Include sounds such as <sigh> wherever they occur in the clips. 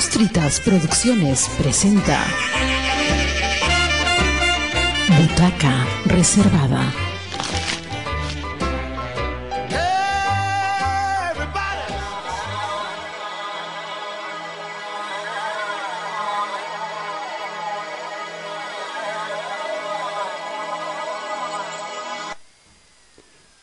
Papas Fritas Producciones presenta Butaca Reservada.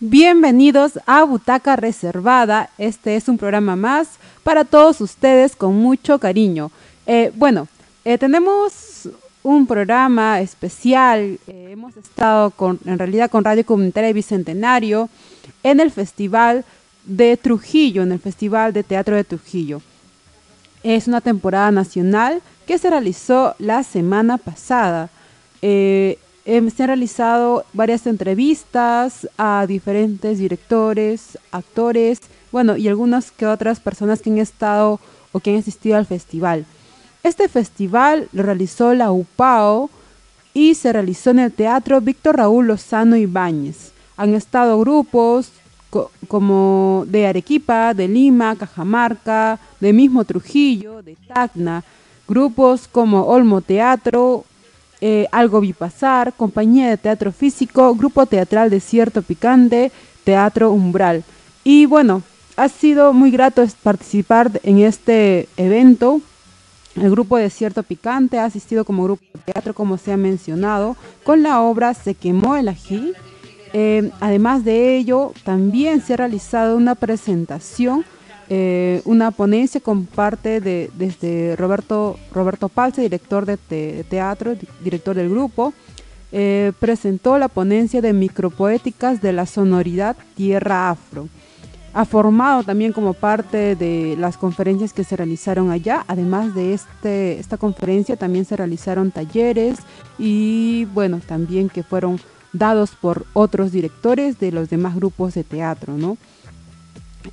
Bienvenidos a Butaca Reservada. Este es un programa más para todos ustedes con mucho cariño. Eh, bueno, eh, tenemos un programa especial. Eh, hemos estado con, en realidad con Radio Comunitaria Bicentenario en el Festival de Trujillo, en el Festival de Teatro de Trujillo. Es una temporada nacional que se realizó la semana pasada. Em, se han realizado varias entrevistas a diferentes directores, actores, bueno, y algunas que otras personas que han estado o que han asistido al festival. Este festival lo realizó la UPAO y se realizó en el Teatro Víctor Raúl Lozano Ibáñez. Han estado grupos como de Arequipa, de Lima, Cajamarca, de mismo Trujillo, de Tacna, grupos como Olmo Teatro, eh, Algo Bipasar, Compañía de Teatro Físico, Grupo Teatral Desierto Picante, Teatro Umbral. Y bueno, ha sido muy grato participar en este evento. El grupo Desierto Picante ha asistido como grupo de teatro, como se ha mencionado, con la obra Se quemó el ají. Eh, además de ello, también se ha realizado una presentación eh, una ponencia con parte de desde Roberto, Roberto Palce, director de, teatro, director del grupo. Eh, presentó la ponencia de micropoéticas de la sonoridad Tierra Afro. Ha formado también como parte de las conferencias que se realizaron allá. Además de este, esta conferencia también se realizaron talleres y bueno, también que fueron dados por otros directores de los demás grupos de teatro, ¿no?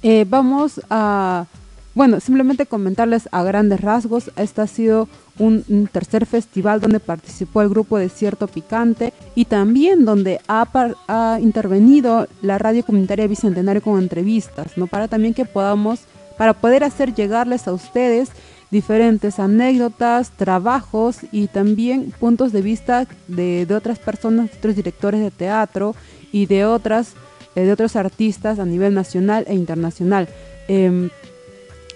Eh, vamos a, bueno, simplemente comentarles a grandes rasgos, este ha sido un, tercer festival donde participó el grupo Desierto Picante y también donde ha, ha, intervenido la radio comunitaria Bicentenario con entrevistas, ¿no? Para también que podamos, para poder hacer llegarles a ustedes diferentes anécdotas, trabajos y también puntos de vista de, de otras personas, otros directores de teatro y de otras de otros artistas a nivel nacional e internacional. Em,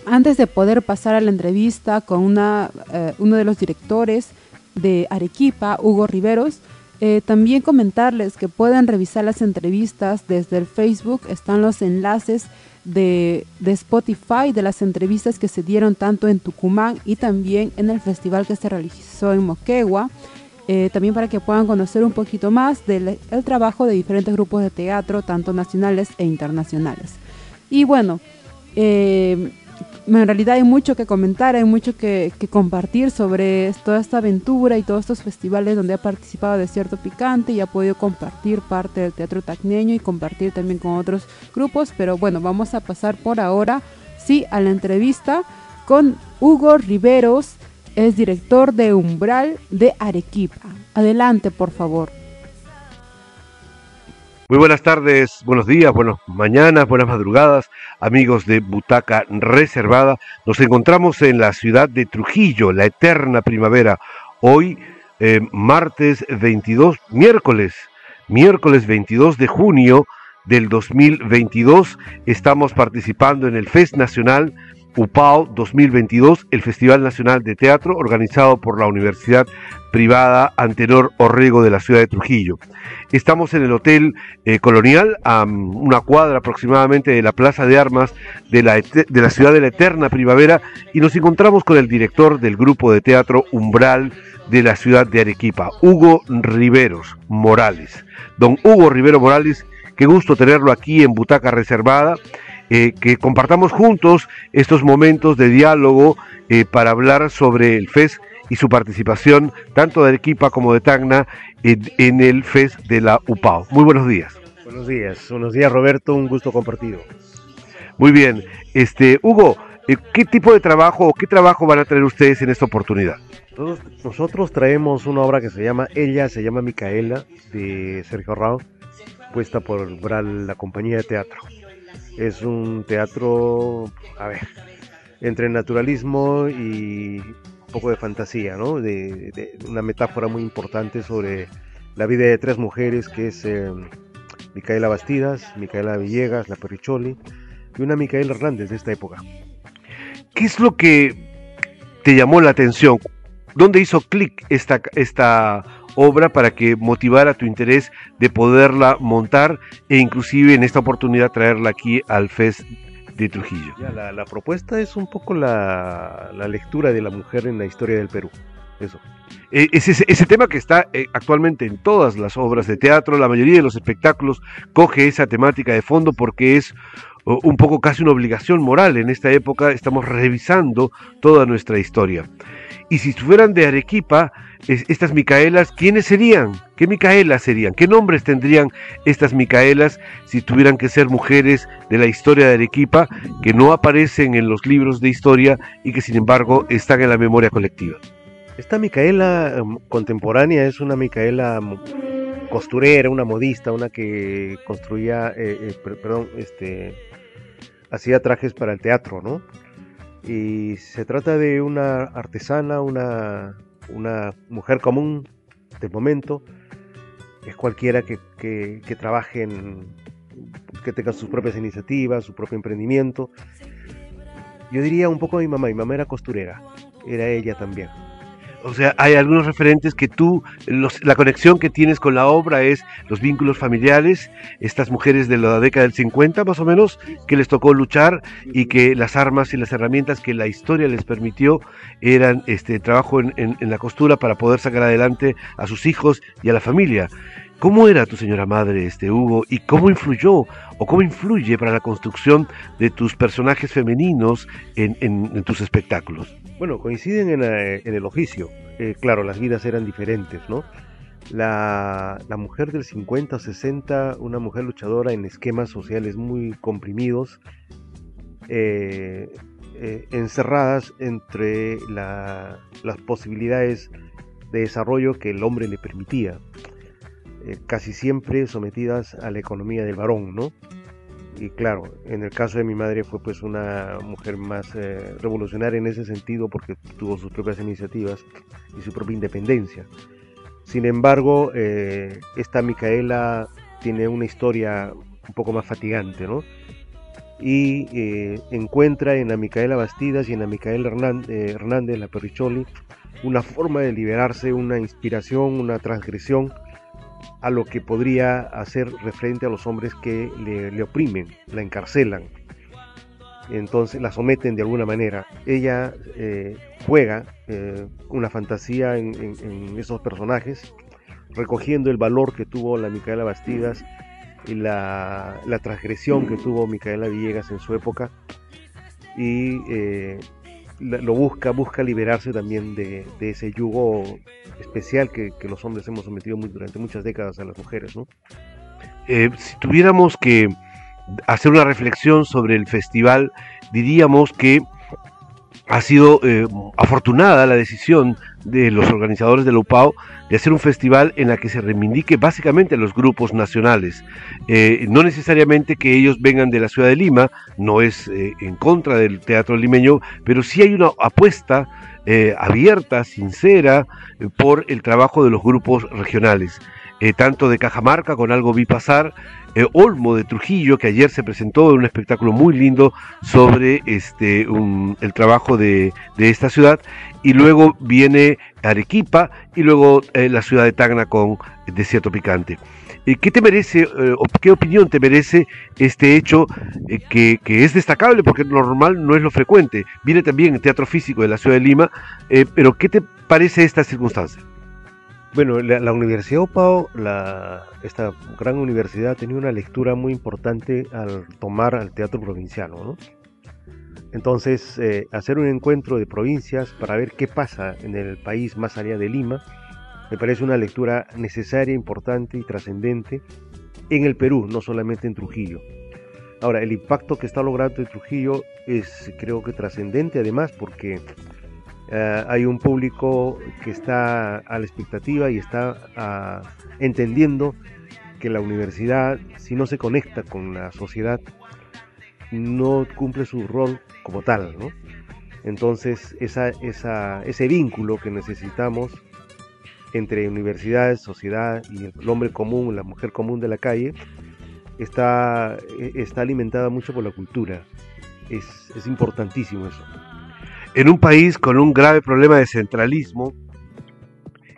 antes de poder pasar a la entrevista con una, eh, uno de los directores de Arequipa, Hugo Riveros, eh, también comentarles que pueden revisar las entrevistas desde el Facebook, están los enlaces de, de, Spotify de las entrevistas que se dieron tanto en Tucumán y también en el festival que se realizó en Moquegua. Eh, también para que puedan conocer un poquito más del trabajo de diferentes grupos de teatro, tanto nacionales e internacionales. Y bueno, eh, en realidad hay mucho que comentar, hay mucho que, compartir sobre toda esta aventura y todos estos festivales donde ha participado Desierto Picante y ha podido compartir parte del teatro tacneño y compartir también con otros grupos. Pero bueno, vamos a pasar por ahora, sí, a la entrevista con Hugo Riveros es director de Umbral de Arequipa. Adelante, por favor. Muy buenas tardes, buenos días, buenas mañanas, buenas madrugadas, amigos de Butaca Reservada. Nos encontramos en la ciudad de Trujillo, la eterna primavera. Hoy, eh, martes 22, miércoles, miércoles 22 de junio del 2022, estamos participando en el Fest Nacional UPAO 2022, el Festival Nacional de Teatro organizado por la Universidad Privada Antenor Orrego de la ciudad de Trujillo. Estamos en el Hotel eh, Colonial, a una cuadra aproximadamente de la Plaza de Armas de la, de la ciudad de la Eterna Primavera y nos encontramos con el director del grupo de teatro Umbral de la ciudad de Arequipa, Hugo Riveros Morales. Don Hugo Rivero Morales, qué gusto tenerlo aquí en Butaca Reservada eh, que compartamos juntos estos momentos de diálogo eh, para hablar sobre el FES y su participación tanto de Arequipa como de Tacna en, el FES de la UPAO. Muy buenos días. Buenos días, buenos días Roberto, un gusto compartido. Muy bien, este Hugo, eh, ¿qué tipo de trabajo o qué trabajo van a tener ustedes en esta oportunidad? nosotros traemos una obra que se llama Ella, se llama Micaela, de Sergio Rao, puesta por la compañía de teatro. Es un teatro, a ver, entre naturalismo y un poco de fantasía, ¿no? De, una metáfora muy importante sobre la vida de tres mujeres que es eh, Micaela Bastidas, Micaela Villegas, la Perricholi y una Micaela Hernández de esta época. ¿Qué es lo que te llamó la atención? ¿Dónde hizo clic esta, esta obra para que motivara tu interés de poderla montar e inclusive en esta oportunidad traerla aquí al FES de Trujillo? la, propuesta es un poco la, lectura de la mujer en la historia del Perú. Eso. Eh, ese, ese, tema que está eh, actualmente en todas las obras de teatro, la mayoría de los espectáculos coge esa temática de fondo porque es un poco casi una obligación moral. En esta época estamos revisando toda nuestra historia. Y si estuvieran de Arequipa, estas Micaelas, ¿quiénes serían? ¿Qué Micaelas serían? ¿Qué nombres tendrían estas Micaelas si tuvieran que ser mujeres de la historia de Arequipa que no aparecen en los libros de historia y que sin embargo están en la memoria colectiva? Esta Micaela em, contemporánea es una Micaela costurera, una modista, una que construía, eh, eh, perdón, este, hacía trajes para el teatro, ¿no? Y se trata de una artesana, una, una mujer común del momento, es cualquiera que, que, trabaje en, que tenga sus propias iniciativas, su propio emprendimiento. Yo diría un poco a mi mamá, mi mamá era costurera, era ella también. O sea, hay algunos referentes que tú, la conexión que tienes con la obra es los vínculos familiares, estas mujeres de la década del 50 más o menos, que les tocó luchar y que las armas y las herramientas que la historia les permitió eran este trabajo en, en la costura para poder sacar adelante a sus hijos y a la familia. ¿Cómo era tu señora madre, este Hugo, y cómo influyó o cómo influye para la construcción de tus personajes femeninos en, tus espectáculos? Bueno, coinciden en, eh, el oficio. Eh, claro, las vidas eran diferentes, ¿no? La, mujer del 50 o 60, una mujer luchadora en esquemas sociales muy comprimidos, eh, encerradas entre las posibilidades de desarrollo que el hombre le permitía. Eh, casi siempre sometidas a la economía del varón, ¿no? Y claro, en el caso de mi madre fue pues una mujer más eh, revolucionaria en ese sentido porque tuvo sus propias iniciativas y su propia independencia. Sin embargo, eh, esta Micaela tiene una historia un poco más fatigante, ¿no? Y encuentra en la Micaela Bastidas y en la Micaela Hernández, la Perricholi, una forma de liberarse, una inspiración, una transgresión a lo que podría hacer referente a los hombres que le, oprimen, la encarcelan, entonces la someten de alguna manera. Ella eh, juega eh, una fantasía en, esos personajes, recogiendo el valor que tuvo la Micaela Bastidas y la, transgresión que tuvo Micaela Villegas en su época, y eh, lo busca, busca liberarse también de, ese yugo especial que, los hombres hemos sometido durante muchas décadas a las mujeres. ¿no? Eh, si tuviéramos que hacer una reflexión sobre el festival, diríamos que ha sido eh, afortunada la decisión de los organizadores de la UPAO de hacer un festival en la que se reivindique básicamente a los grupos nacionales. Eh, no necesariamente que ellos vengan de la ciudad de Lima, no es eh, en contra del teatro limeño, pero sí hay una apuesta abierta, sincera, por el trabajo de los grupos regionales. Tanto de Cajamarca, con algo vi pasar, eh, Olmo de Trujillo, que ayer se presentó en un espectáculo muy lindo sobre este, el trabajo de, esta ciudad, y luego viene Arequipa y luego eh, la ciudad de Tacna con Desierto Picante. Eh, ¿Qué te merece, o qué opinión te merece este hecho que, que, es destacable porque normal no es lo frecuente? Viene también el Teatro Físico de la ciudad de Lima, pero ¿qué te parece esta circunstancia? Bueno, la, Universidad OPAO, esta gran universidad, tenía una lectura muy importante al tomar al teatro provinciano. ¿no? Entonces, eh, hacer un encuentro de provincias para ver qué pasa en el país más allá de Lima, me parece una lectura necesaria, importante y trascendente en el Perú, no solamente en Trujillo. Ahora, el impacto que está logrando en Trujillo es creo que trascendente además porque eh, hay un público que está a la expectativa y está ah, entendiendo que la universidad, si no se conecta con la sociedad, no cumple su rol como tal. Entonces, esa, esa, ese vínculo que necesitamos entre universidades, sociedad y el hombre común, la mujer común de la calle, está, e, está alimentada mucho por la cultura. Es, es importantísimo eso. En un país con un grave problema de centralismo,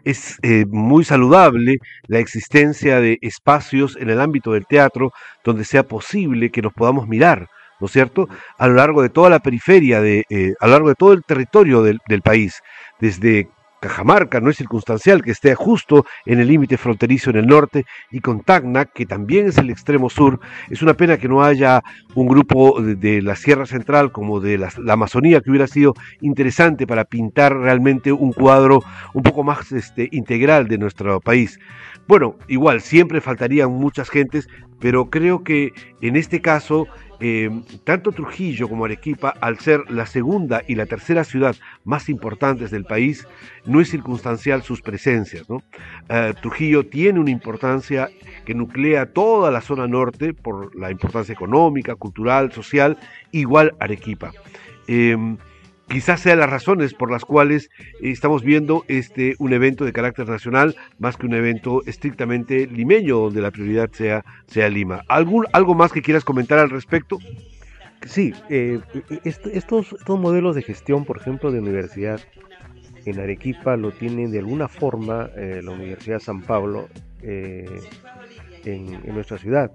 es eh, muy saludable la existencia de espacios en el ámbito del teatro donde sea posible que nos podamos mirar, ¿no es cierto?, a lo largo de toda la periferia, de, eh, a lo largo de todo el territorio del, del país, desde Cajamarca no es circunstancial que esté justo en el límite fronterizo en el norte y con Tacna, que también es el extremo sur. Es una pena que no haya un grupo de, la Sierra Central como de la, Amazonía que hubiera sido interesante para pintar realmente un cuadro un poco más este, integral de nuestro país. Bueno, igual, siempre faltarían muchas gentes, pero creo que en este caso Em, tanto Trujillo como Arequipa, al ser la segunda y la tercera ciudad más importantes del país, no es circunstancial sus presencias. Eh, Trujillo tiene una importancia que nuclea toda la zona norte por la importancia económica, cultural, social, igual Arequipa. Em, quizás sean las razones por las cuales estamos viendo este un evento de carácter nacional más que un evento estrictamente limeño donde la prioridad sea, sea Lima. ¿Algún, ¿Algo más que quieras comentar al respecto? Sí, eh, estos, estos modelos de gestión, por ejemplo, de universidad en Arequipa lo tiene de alguna forma eh, la Universidad San Pablo eh, en, nuestra ciudad.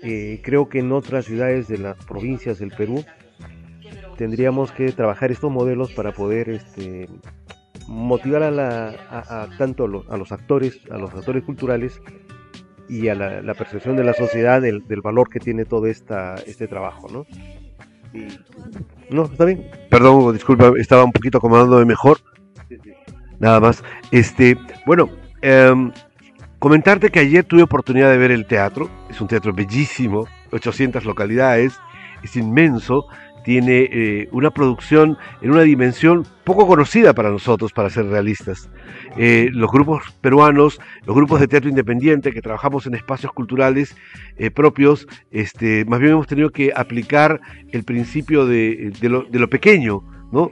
creo que en otras ciudades de las provincias del Perú tendríamos que trabajar estos modelos para poder este, motivar a, la, tanto a los, actores, a los actores culturales y a la, percepción de la sociedad del, valor que tiene todo esta, este trabajo, ¿no? no, está bien. Perdón, disculpa, estaba un poquito acomodándome mejor. Nada más. Este, bueno, em, comentarte que ayer tuve oportunidad de ver el teatro. Es un teatro bellísimo, 800 localidades, es inmenso tiene eh, una producción en una dimensión poco conocida para nosotros, para ser realistas. Eh, los grupos peruanos, los grupos de teatro independiente que trabajamos en espacios culturales eh, propios, este, más bien hemos tenido que aplicar el principio de, lo, de lo pequeño, ¿no?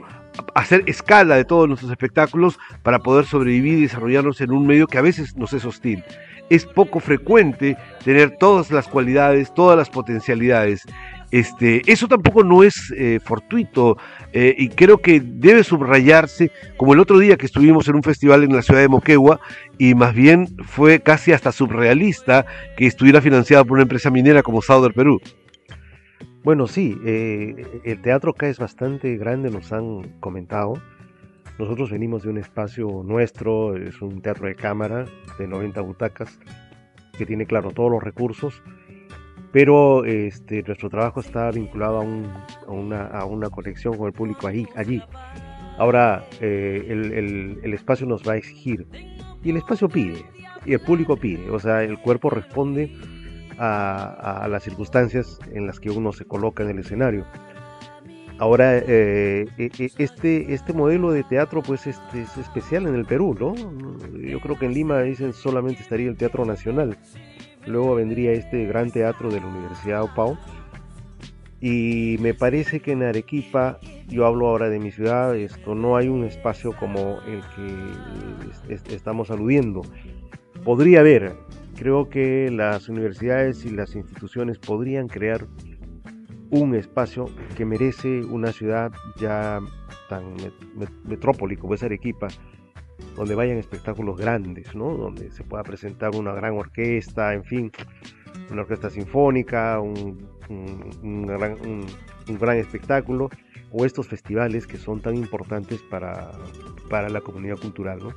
hacer escala de todos nuestros espectáculos para poder sobrevivir y desarrollarnos en un medio que a veces nos es hostil. Es poco frecuente tener todas las cualidades, todas las potencialidades. Este, eso tampoco no es eh, fortuito eh, y creo que debe subrayarse, como el otro día que estuvimos en un festival en la ciudad de Moquegua y más bien fue casi hasta surrealista que estuviera financiado por una empresa minera como Sauder Perú. Bueno, sí, eh, el teatro acá es bastante grande, nos han comentado. Nosotros venimos de un espacio nuestro, es un teatro de cámara de 90 butacas, que tiene, claro, todos los recursos pero este, nuestro trabajo está vinculado a, una, conexión con el público allí. allí. Ahora, eh, el, espacio nos va a exigir, y el espacio pide, y el público pide, o sea, el cuerpo responde a, las circunstancias en las que uno se coloca en el escenario. Ahora, eh, e, e, este, este modelo de teatro pues este, es especial en el Perú, ¿no? Yo creo que en Lima dicen solamente estaría el Teatro Nacional. Luego vendría este gran teatro de la Universidad Opao. Y me parece que en Arequipa, yo hablo ahora de mi ciudad, esto no hay un espacio como el que estamos aludiendo. Podría haber, creo que las universidades y las instituciones podrían crear un espacio que merece una ciudad ya tan metrópoli como es Arequipa, donde vayan espectáculos grandes, ¿no? Donde se pueda presentar una gran orquesta, en fin, una orquesta sinfónica, un, gran, espectáculo, o estos festivales que son tan importantes para, para la comunidad cultural, ¿no?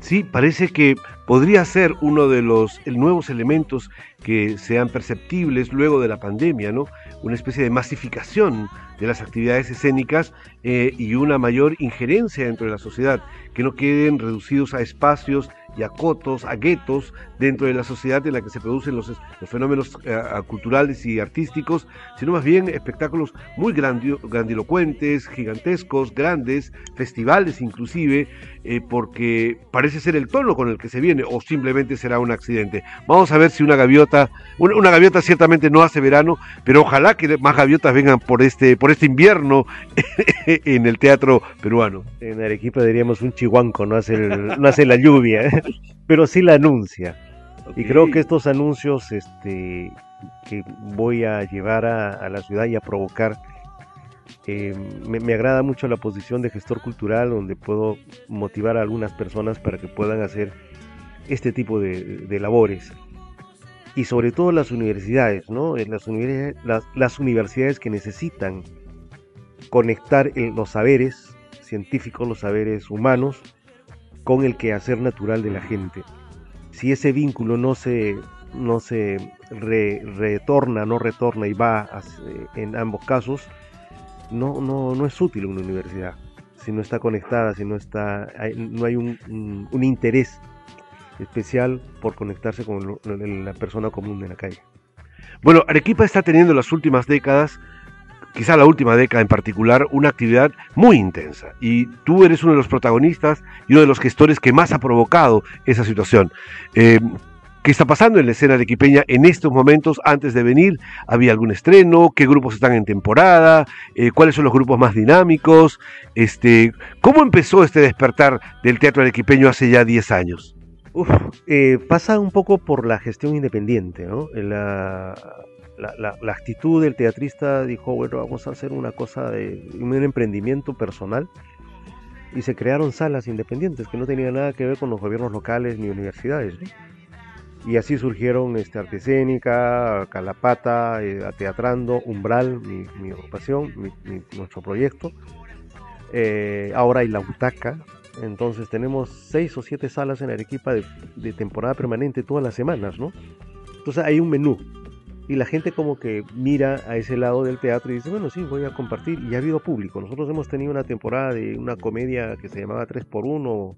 Sí, parece que podría ser uno de los nuevos elementos que sean perceptibles luego de la pandemia, ¿no? Una especie de masificación de las actividades escénicas eh, y una mayor injerencia dentro de la sociedad, que no queden reducidos a espacios y a cotos, a guetos dentro de la sociedad en la que se producen los, fenómenos eh, culturales y artísticos, sino más bien espectáculos muy grandilocuentes, gigantescos, grandes, festivales inclusive, eh, porque parece ser el tono con el que se viene o simplemente será un accidente. Vamos a ver si una gaviota, una, gaviota ciertamente no hace verano, pero ojalá que más gaviotas vengan por este, por este invierno <laughs> en el teatro peruano. En Arequipa diríamos un chihuanco, no hace, no hace la lluvia, <laughs> pero sí la anuncia. Y creo que estos anuncios este, que voy a llevar a, la ciudad y a provocar, eh, me, agrada mucho la posición de gestor cultural, donde puedo motivar a algunas personas para que puedan hacer este tipo de, labores. Y sobre todo las universidades, ¿no? Las, universidades, las, universidades que necesitan conectar los saberes científicos, los saberes humanos, con el quehacer natural de la gente si ese vínculo no se, no se retorna, no retorna y va en ambos casos, no, no, no es útil una universidad. Si no está conectada, si no, está, no hay un, interés especial por conectarse con la persona común de la calle. Bueno, Arequipa está teniendo en las últimas décadas quizá la última década en particular, una actividad muy intensa. Y tú eres uno de los protagonistas y uno de los gestores que más ha provocado esa situación. Eh, ¿Qué está pasando en la escena de Quipeña en estos momentos antes de venir? ¿Había algún estreno? ¿Qué grupos están en temporada? Eh, ¿Cuáles son los grupos más dinámicos? Este, ¿Cómo empezó este despertar del teatro arequipeño hace ya 10 años? Eh, pasa un poco por la gestión independiente, ¿no? La, actitud del teatrista dijo, bueno, vamos a hacer una cosa de un emprendimiento personal y se crearon salas independientes que no tenían nada que ver con los gobiernos locales ni universidades. Y así surgieron este, Arte Escénica, Calapata, eh, Teatrando, Umbral, mi, mi ocupación, nuestro proyecto. Eh, ahora hay La Butaca. Entonces tenemos seis o siete salas en Arequipa de, de temporada permanente todas las semanas, ¿no? Entonces hay un menú y la gente como que mira a ese lado del teatro y dice, bueno, sí, voy a compartir. Y ha habido público. Nosotros hemos tenido una temporada de una comedia que se llamaba 3x1,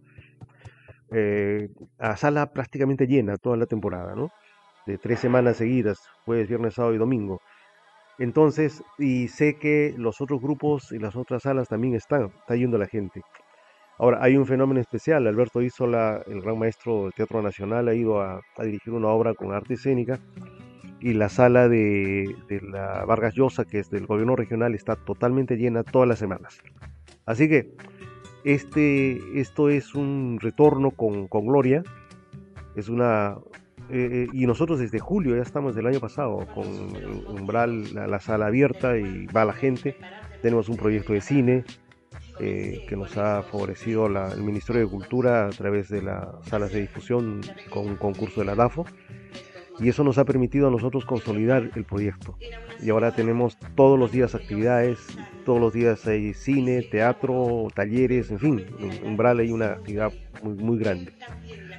eh, a sala prácticamente llena toda la temporada, ¿no? De tres semanas seguidas, jueves, viernes, sábado y domingo. Entonces, y sé que los otros grupos y las otras salas también están, está yendo la gente. Ahora, hay un fenómeno especial. Alberto Isola, el gran maestro del Teatro Nacional, ha ido a dirigir una obra con arte escénica y la sala de, la Vargas Llosa, que es del gobierno regional, está totalmente llena todas las semanas. Así que este, esto es un retorno con, gloria. Es una. Eh, eh, y nosotros desde julio ya estamos del año pasado con Umbral, la, sala abierta y va la gente. Tenemos un proyecto de cine eh, que nos ha favorecido el Ministerio de Cultura a través de las salas de difusión con un concurso de la DAFO y eso nos ha permitido a nosotros consolidar el proyecto. Y ahora tenemos todos los días actividades, todos los días hay cine, teatro, talleres, en fin, en Umbral hay una actividad muy, muy grande.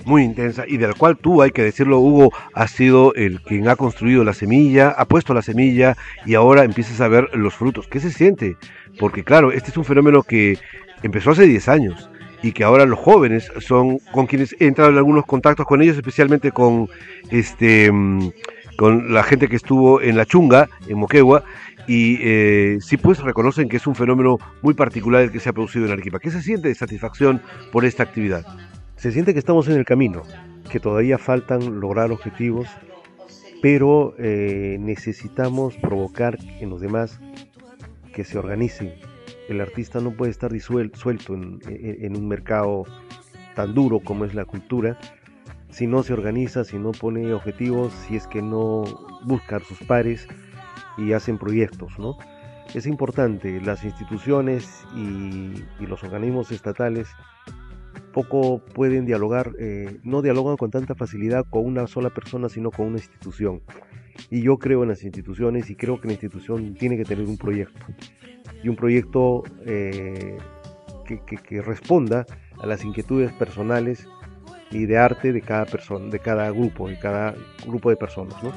Muy intensa y de la cual tú, hay que decirlo, Hugo, has sido el quien ha construido la semilla, ha puesto la semilla y ahora empiezas a ver los frutos. ¿Qué se siente? Porque claro, este es un fenómeno que empezó hace 10 años y que ahora los jóvenes son con quienes he entrado en algunos contactos con ellos, especialmente con este mm, con la gente que estuvo en la chunga, en Moquegua, y eh, sí pues reconocen que es un fenómeno muy particular el que se ha producido en Arequipa. ¿Qué se siente de satisfacción por esta actividad? Se siente que estamos en el camino, que todavía faltan lograr objetivos, pero eh, necesitamos provocar en los demás que se organicen, el artista no puede estar disuelto, suelto en, un mercado tan duro como es la cultura si no se organiza, si no pone objetivos, si es que no busca sus pares y hacen proyectos, ¿no? Es importante, las instituciones y, los organismos estatales poco pueden dialogar, eh, no dialogan con tanta facilidad con una sola persona, sino con una institución. Y yo creo en las instituciones y creo que la institución tiene que tener un proyecto y un proyecto eh, que, responda a las inquietudes personales y de arte de cada persona, de cada grupo, de cada grupo de personas, ¿no?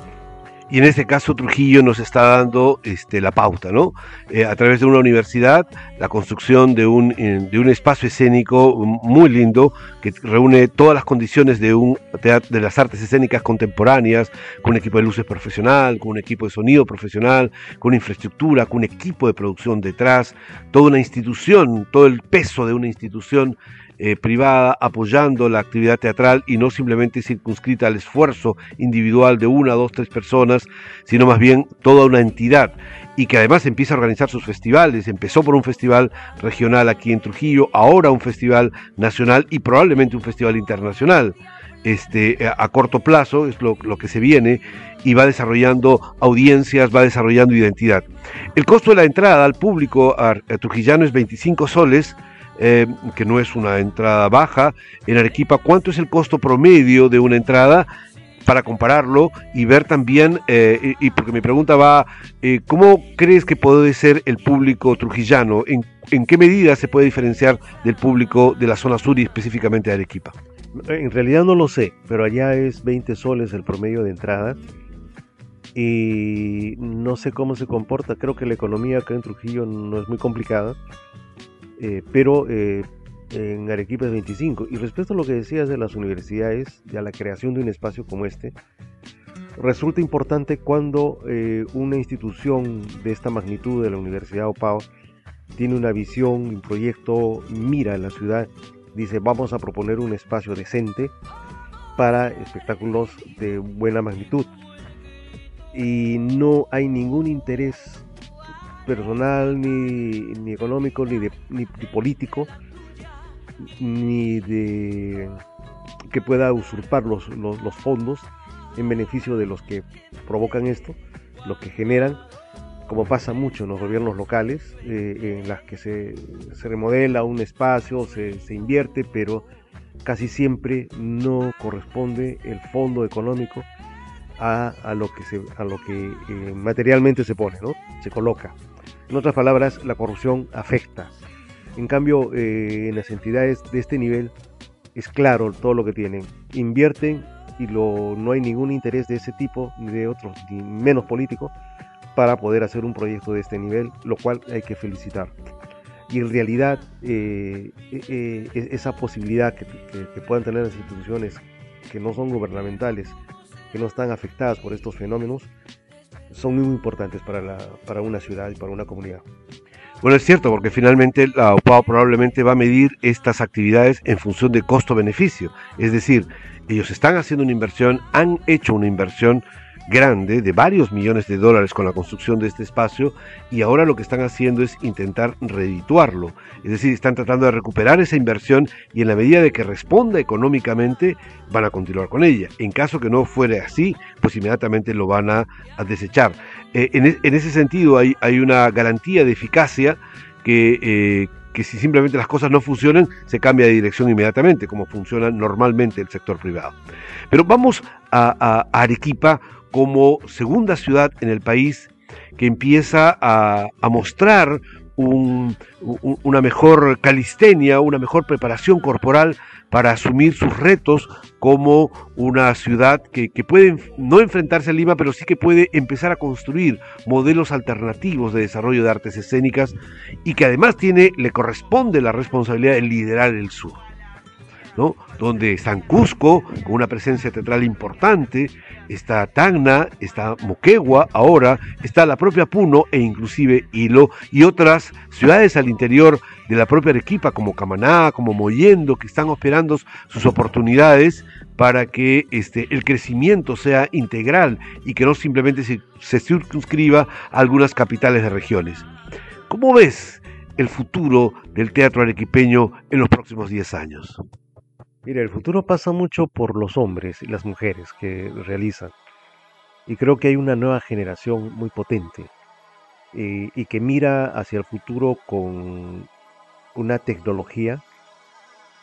Y en este caso Trujillo nos está dando este, la pauta, ¿no? Eh, a través de una universidad, la construcción de un, eh, de un espacio escénico muy lindo que reúne todas las condiciones de, un de las artes escénicas contemporáneas, con un equipo de luces profesional, con un equipo de sonido profesional, con infraestructura, con un equipo de producción detrás, toda una institución, todo el peso de una institución eh, privada apoyando la actividad teatral y no simplemente circunscrita al esfuerzo individual de una, dos, tres personas, sino más bien toda una entidad y que además empieza a organizar sus festivales. Empezó por un festival regional aquí en Trujillo, ahora un festival nacional y probablemente un festival internacional. Este, a corto plazo es lo, que se viene y va desarrollando audiencias, va desarrollando identidad. El costo de la entrada al público a, trujillano es 25 soles, eh, que no es una entrada baja. En Arequipa, ¿cuánto es el costo promedio de una entrada? para compararlo y ver también, eh, y, porque mi pregunta va, eh, ¿cómo crees que puede ser el público trujillano? ¿En, ¿En, qué medida se puede diferenciar del público de la zona sur y específicamente de Arequipa? En realidad no lo sé, pero allá es 20 soles el promedio de entrada y no sé cómo se comporta. Creo que la economía acá en Trujillo no es muy complicada, eh, pero en Arequipa es 25. Y respecto a lo que decías de las universidades a la creación de un espacio como este, resulta importante cuando eh, una institución de esta magnitud de la Universidad OPAO tiene una visión, un proyecto, mira en la ciudad, dice vamos a proponer un espacio decente para espectáculos de buena magnitud. Y no hay ningún interés personal, ni, ni económico, ni, de, ni político ni de que pueda usurpar los, los, fondos en beneficio de los que provocan esto, los que generan, como pasa mucho en los gobiernos locales, eh, en las que se, se, remodela un espacio, se, se, invierte, pero casi siempre no corresponde el fondo económico a, a lo que, se, a lo que eh, materialmente se pone, ¿no? se coloca. En otras palabras, la corrupción afecta en cambio, eh, en las entidades de este nivel es claro todo lo que tienen. Invierten y no hay ningún interés de ese tipo, ni de otros, ni menos político, para poder hacer un proyecto de este nivel, lo cual hay que felicitar. Y en realidad, eh, eh, esa posibilidad que, puedan tener las instituciones que no son gubernamentales, que no están afectadas por estos fenómenos, son muy importantes para, para una ciudad y para una comunidad. Bueno, es cierto, porque finalmente la OPAO probablemente va a medir estas actividades en función de costo-beneficio. Es decir, ellos están haciendo una inversión, han hecho una inversión grande de varios millones de dólares con la construcción de este espacio y ahora lo que están haciendo es intentar redituarlo. Es decir, están tratando de recuperar esa inversión y en la medida de que responda económicamente van a continuar con ella. En caso que no fuere así, pues inmediatamente lo van a, desechar. Eh, e, en, ese sentido hay, una garantía de eficacia. Eh, que si simplemente las cosas no funcionan, se cambia de dirección inmediatamente, como funciona normalmente el sector privado. Pero vamos a Arequipa como segunda ciudad en el país que empieza a, mostrar una mejor calistenia, una mejor preparación corporal para asumir sus retos como una ciudad que, puede no enfrentarse a Lima, pero sí que puede empezar a construir modelos alternativos de desarrollo de artes escénicas y que además tiene, le corresponde la responsabilidad de liderar el sur. Donde está Cusco, con una presencia teatral importante, está Tacna, está Moquegua, ahora está la propia Puno e inclusive Hilo y otras ciudades al interior de la propia Arequipa, como Camaná, como Moyendo, que están esperando sus oportunidades para que este, el crecimiento sea integral y que no simplemente se, se circunscriba a algunas capitales de regiones. ¿Cómo ves el futuro del teatro arequipeño en los próximos 10 años? Mira, el futuro pasa mucho por los hombres y las mujeres que realizan. Y creo que hay una nueva generación muy potente eh, y que mira hacia el futuro con una tecnología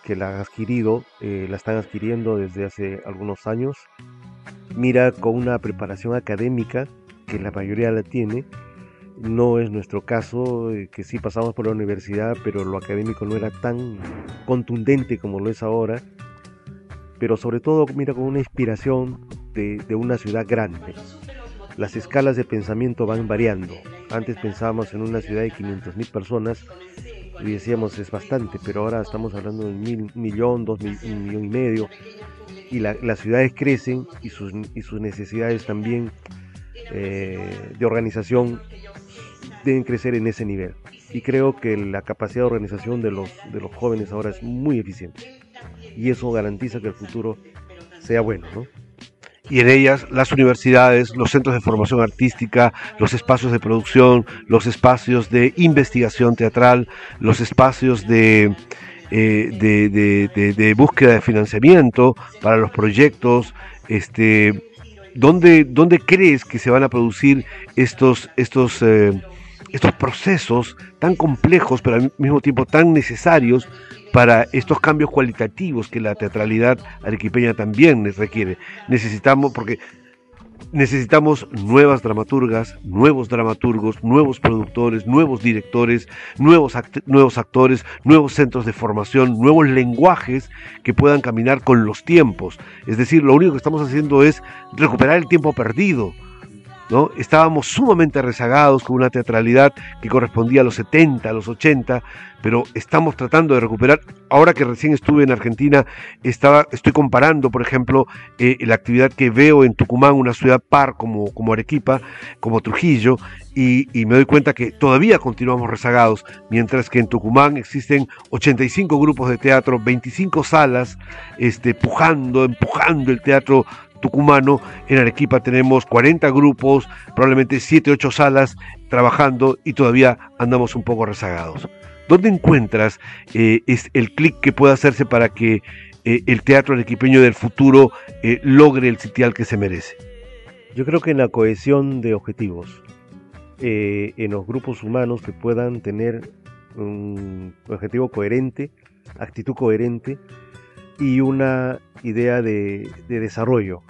que la ha adquirido, eh, la están adquiriendo desde hace algunos años. Mira con una preparación académica que la mayoría la tiene. No es nuestro caso, eh, que sí pasamos por la universidad, pero lo académico no era tan contundente como lo es ahora pero sobre todo mira con una inspiración de, una ciudad grande. Las escalas de pensamiento van variando. Antes pensábamos en una ciudad de 500.000 personas y decíamos es bastante, pero ahora estamos hablando de un millón, dos un millón y medio. Y las ciudades crecen y sus, y sus necesidades también eh, de organización deben crecer en ese nivel. Y creo que la capacidad de organización de los, de los jóvenes ahora es muy eficiente. Y eso garantiza que el futuro sea bueno, ¿no? y en ellas las universidades, los centros de formación artística, los espacios de producción, los espacios de investigación teatral, los espacios de, eh, de, búsqueda de financiamiento para los proyectos, este, ¿dónde, dónde crees que se van a producir estos, estos, eh, estos procesos tan complejos, pero al mismo tiempo tan necesarios para estos cambios cualitativos que la teatralidad arequipeña también requiere. Necesitamos, porque necesitamos nuevas dramaturgas, nuevos dramaturgos, nuevos productores, nuevos directores, nuevos, nuevos actores, nuevos centros de formación, nuevos lenguajes que puedan caminar con los tiempos. Es decir, lo único que estamos haciendo es recuperar el tiempo perdido Estábamos sumamente rezagados con una teatralidad que correspondía a los 70, a los 80, pero estamos tratando de recuperar. Ahora que recién estuve en Argentina, estaba, estoy comparando, por ejemplo, eh, la actividad que veo en Tucumán, una ciudad par como, como Arequipa, como Trujillo, y, me doy cuenta que todavía continuamos rezagados, mientras que en Tucumán existen 85 grupos de teatro, 25 salas, este, pujando, empujando el teatro tucumano. En Arequipa tenemos 40 grupos, probablemente 7, 8 salas trabajando y todavía andamos un poco rezagados. ¿Dónde encuentras eh, es el clic que puede hacerse para que eh, el teatro arequipeño del futuro eh, logre el sitial que se merece? Yo creo que en la cohesión de objetivos, en los grupos humanos que puedan tener un objetivo coherente, actitud coherente y una idea de, desarrollo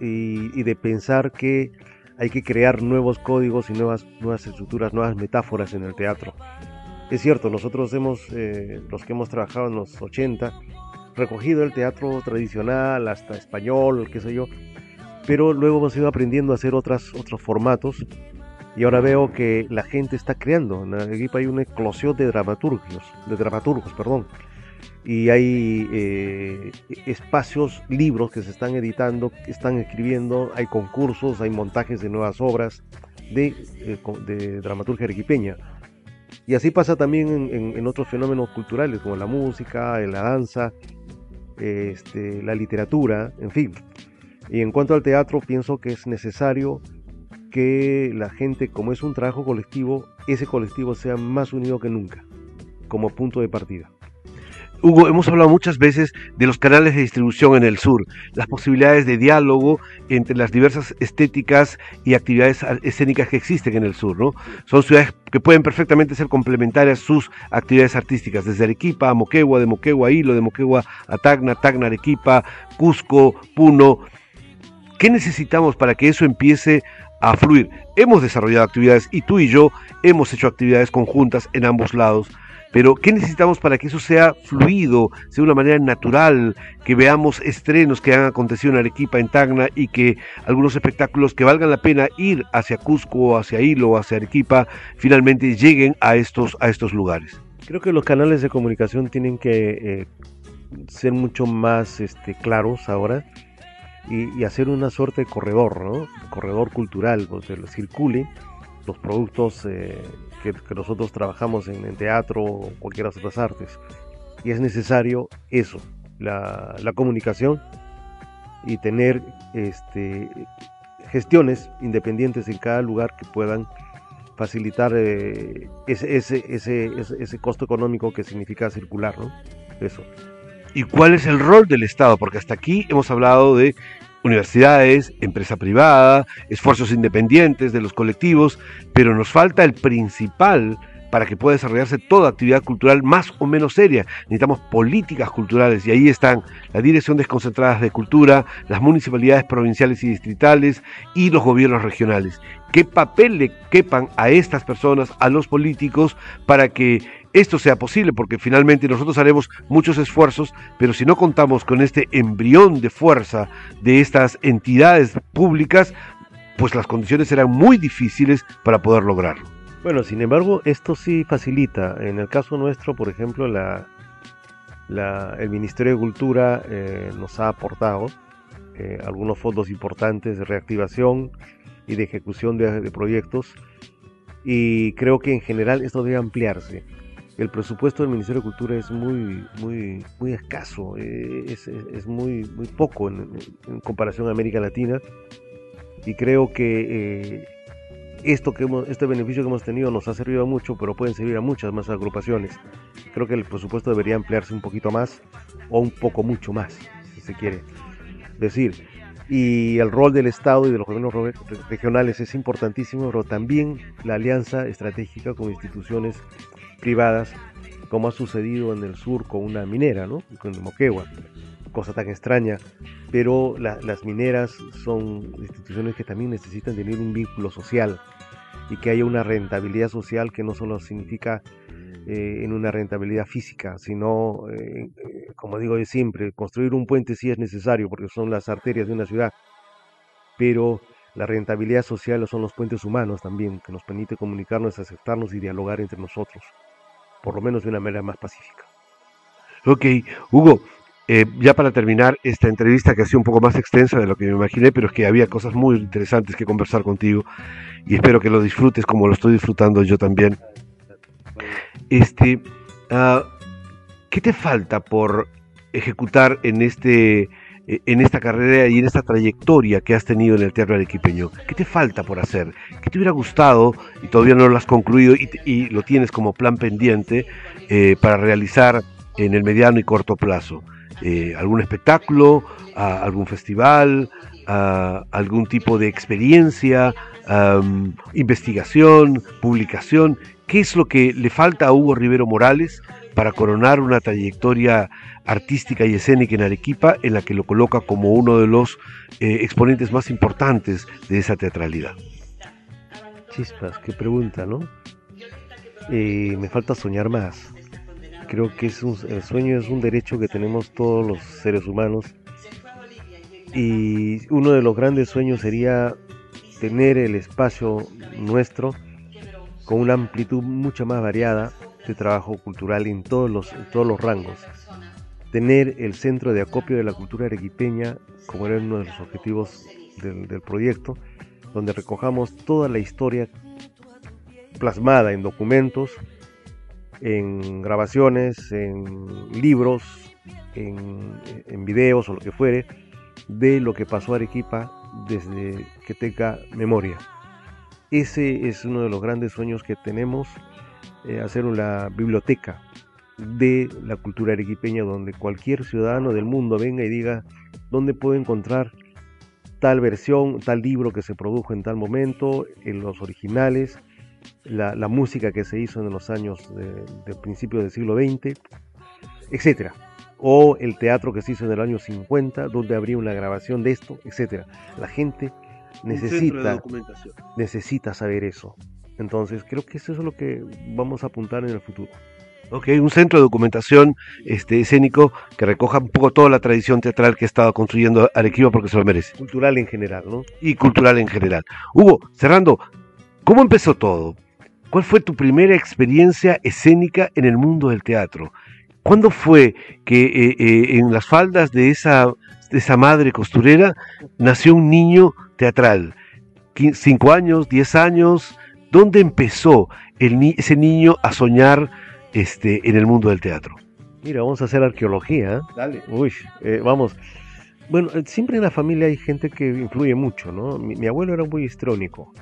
y, de pensar que hay que crear nuevos códigos y nuevas, nuevas estructuras, nuevas metáforas en el teatro. Es cierto, nosotros hemos, eh, los que hemos trabajado en los 80, recogido el teatro tradicional, hasta español, qué sé yo, pero luego hemos ido aprendiendo a hacer otras, otros formatos y ahora veo que la gente está creando. En el equipo hay una eclosión de dramaturgios, de dramaturgos, perdón, y hay eh, espacios, libros que se están editando, que están escribiendo, hay concursos, hay montajes de nuevas obras de, eh, de dramaturgia arequipeña. Y así pasa también en, otros fenómenos culturales como la música, la danza, este, la literatura, en fin. Y en cuanto al teatro, pienso que es necesario que la gente, como es un trabajo colectivo, ese colectivo sea más unido que nunca, como punto de partida. Hugo, hemos hablado muchas veces de los canales de distribución en el sur, las posibilidades de diálogo entre las diversas estéticas y actividades escénicas que existen en el sur, ¿no? Son ciudades que pueden perfectamente ser complementarias sus actividades artísticas, desde Arequipa a Moquegua, de Moquegua a Hilo, de Moquegua a Tacna, Tacna, Arequipa, Cusco, Puno. ¿Qué necesitamos para que eso empiece a fluir? Hemos desarrollado actividades y tú y yo hemos hecho actividades conjuntas en ambos lados pero, ¿qué necesitamos para que eso sea fluido, sea de una manera natural, que veamos estrenos que han acontecido en Arequipa, en Tacna, y que algunos espectáculos que valgan la pena ir hacia Cusco, hacia Hilo, hacia Arequipa, finalmente lleguen a estos, a estos lugares? Creo que los canales de comunicación tienen que eh, ser mucho más este, claros ahora y, hacer una suerte de corredor, ¿no? Corredor cultural, donde pues, circule los productos. Eh, que, nosotros trabajamos en, teatro o cualquiera de otras artes. Y es necesario eso, la, comunicación y tener este, gestiones independientes en cada lugar que puedan facilitar eh, ese, ese, ese, ese, costo económico que significa circular, ¿no? Eso. ¿Y cuál es el rol del Estado? Porque hasta aquí hemos hablado de universidades, empresa privada, esfuerzos independientes de los colectivos, pero nos falta el principal para que pueda desarrollarse toda actividad cultural más o menos seria. Necesitamos políticas culturales y ahí están la Dirección Desconcentradas de Cultura, las municipalidades provinciales y distritales y los gobiernos regionales. ¿Qué papel le quepan a estas personas, a los políticos, para que esto sea posible, porque finalmente nosotros haremos muchos esfuerzos, pero si no contamos con este embrión de fuerza de estas entidades públicas, pues las condiciones serán muy difíciles para poder lograrlo. Bueno, sin embargo, esto sí facilita. En el caso nuestro, por ejemplo, la, el Ministerio de Cultura eh, nos ha aportado eh, algunos fondos importantes de reactivación y de ejecución de proyectos y creo que en general esto debe ampliarse. El presupuesto del Ministerio de Cultura es muy, muy, muy escaso, eh, es, muy, muy poco en, comparación a América Latina y creo que eh, esto que hemos, este beneficio que hemos tenido nos ha servido mucho, pero pueden servir a muchas más agrupaciones. Creo que el presupuesto debería ampliarse un poquito más o un poco mucho más, si se quiere decir. Y el rol del Estado y de los gobiernos regionales es importantísimo, pero también la alianza estratégica con instituciones privadas, como ha sucedido en el sur con una minera, ¿no? con Moquegua cosa tan extraña, pero las mineras son instituciones que también necesitan tener un vínculo social y que haya una rentabilidad social que no solo significa eh, en una rentabilidad física, sino, eh, como digo de siempre, construir un puente sí es necesario porque son las arterias de una ciudad, pero la rentabilidad social son los puentes humanos también, que nos permite comunicarnos, aceptarnos y dialogar entre nosotros, por lo menos de una manera más pacífica. Ok, Hugo, eh, ya para terminar esta entrevista que ha sido un poco más extensa de lo que me imaginé, pero es que había cosas muy interesantes que conversar contigo y espero que lo disfrutes como lo estoy disfrutando yo también. Este, uh, ¿qué te falta por ejecutar en este en esta carrera y en esta trayectoria que has tenido en el teatro arequipeño? ¿Qué te falta por hacer? ¿Qué te hubiera gustado y todavía no lo has concluido y, lo tienes como plan pendiente eh, para realizar en el mediano y corto plazo? Eh, algún espectáculo, algún festival, algún tipo de experiencia, investigación, publicación. ¿Qué es lo que le falta a Hugo Rivero Morales para coronar una trayectoria artística y escénica en Arequipa en la que lo coloca como uno de los eh, exponentes más importantes de esa teatralidad? Chispas, qué pregunta, ¿no? Eh, me falta soñar más Creo que es el sueño es un derecho que tenemos todos los seres humanos y uno de los grandes sueños sería tener el espacio nuestro con una amplitud mucho más variada de trabajo cultural en todos los, todos los rangos. Tener el centro de acopio de la cultura arequipeña, como era uno de los objetivos del, proyecto, donde recojamos toda la historia plasmada en documentos, en grabaciones, en libros, en, videos o lo que fuere, de lo que pasó a Arequipa desde que tenga memoria. Ese es uno de los grandes sueños que tenemos, eh, hacer una biblioteca de la cultura arequipeña donde cualquier ciudadano del mundo venga y diga dónde puedo encontrar tal versión, tal libro que se produjo en tal momento, en los originales, la, música que se hizo en los años de, principio del siglo XX, etcétera. O el teatro que se hizo en el año 50, donde habría una grabación de esto, etcétera. La gente necesita, necesita saber eso. Entonces, creo que eso es lo que vamos a apuntar en el futuro. Ok, un centro de documentación este, escénico que recoja un poco toda la tradición teatral que ha estado construyendo Arequipa porque se lo merece. Cultural en general, ¿no? Y cultural en general. Hugo, cerrando, ¿Cómo empezó todo? ¿Cuál fue tu primera experiencia escénica en el mundo del teatro? ¿Cuándo fue que eh, eh, en las faldas de esa, esa madre costurera nació un niño teatral? ¿Cinco años? ¿Diez años? ¿Dónde empezó ese niño a soñar este, en el mundo del teatro? Mira, vamos a hacer arqueología. ¿eh? Dale. Uy, vamos. Bueno, siempre en la familia hay gente que influye mucho, ¿no? Mi, abuelo era muy histrónico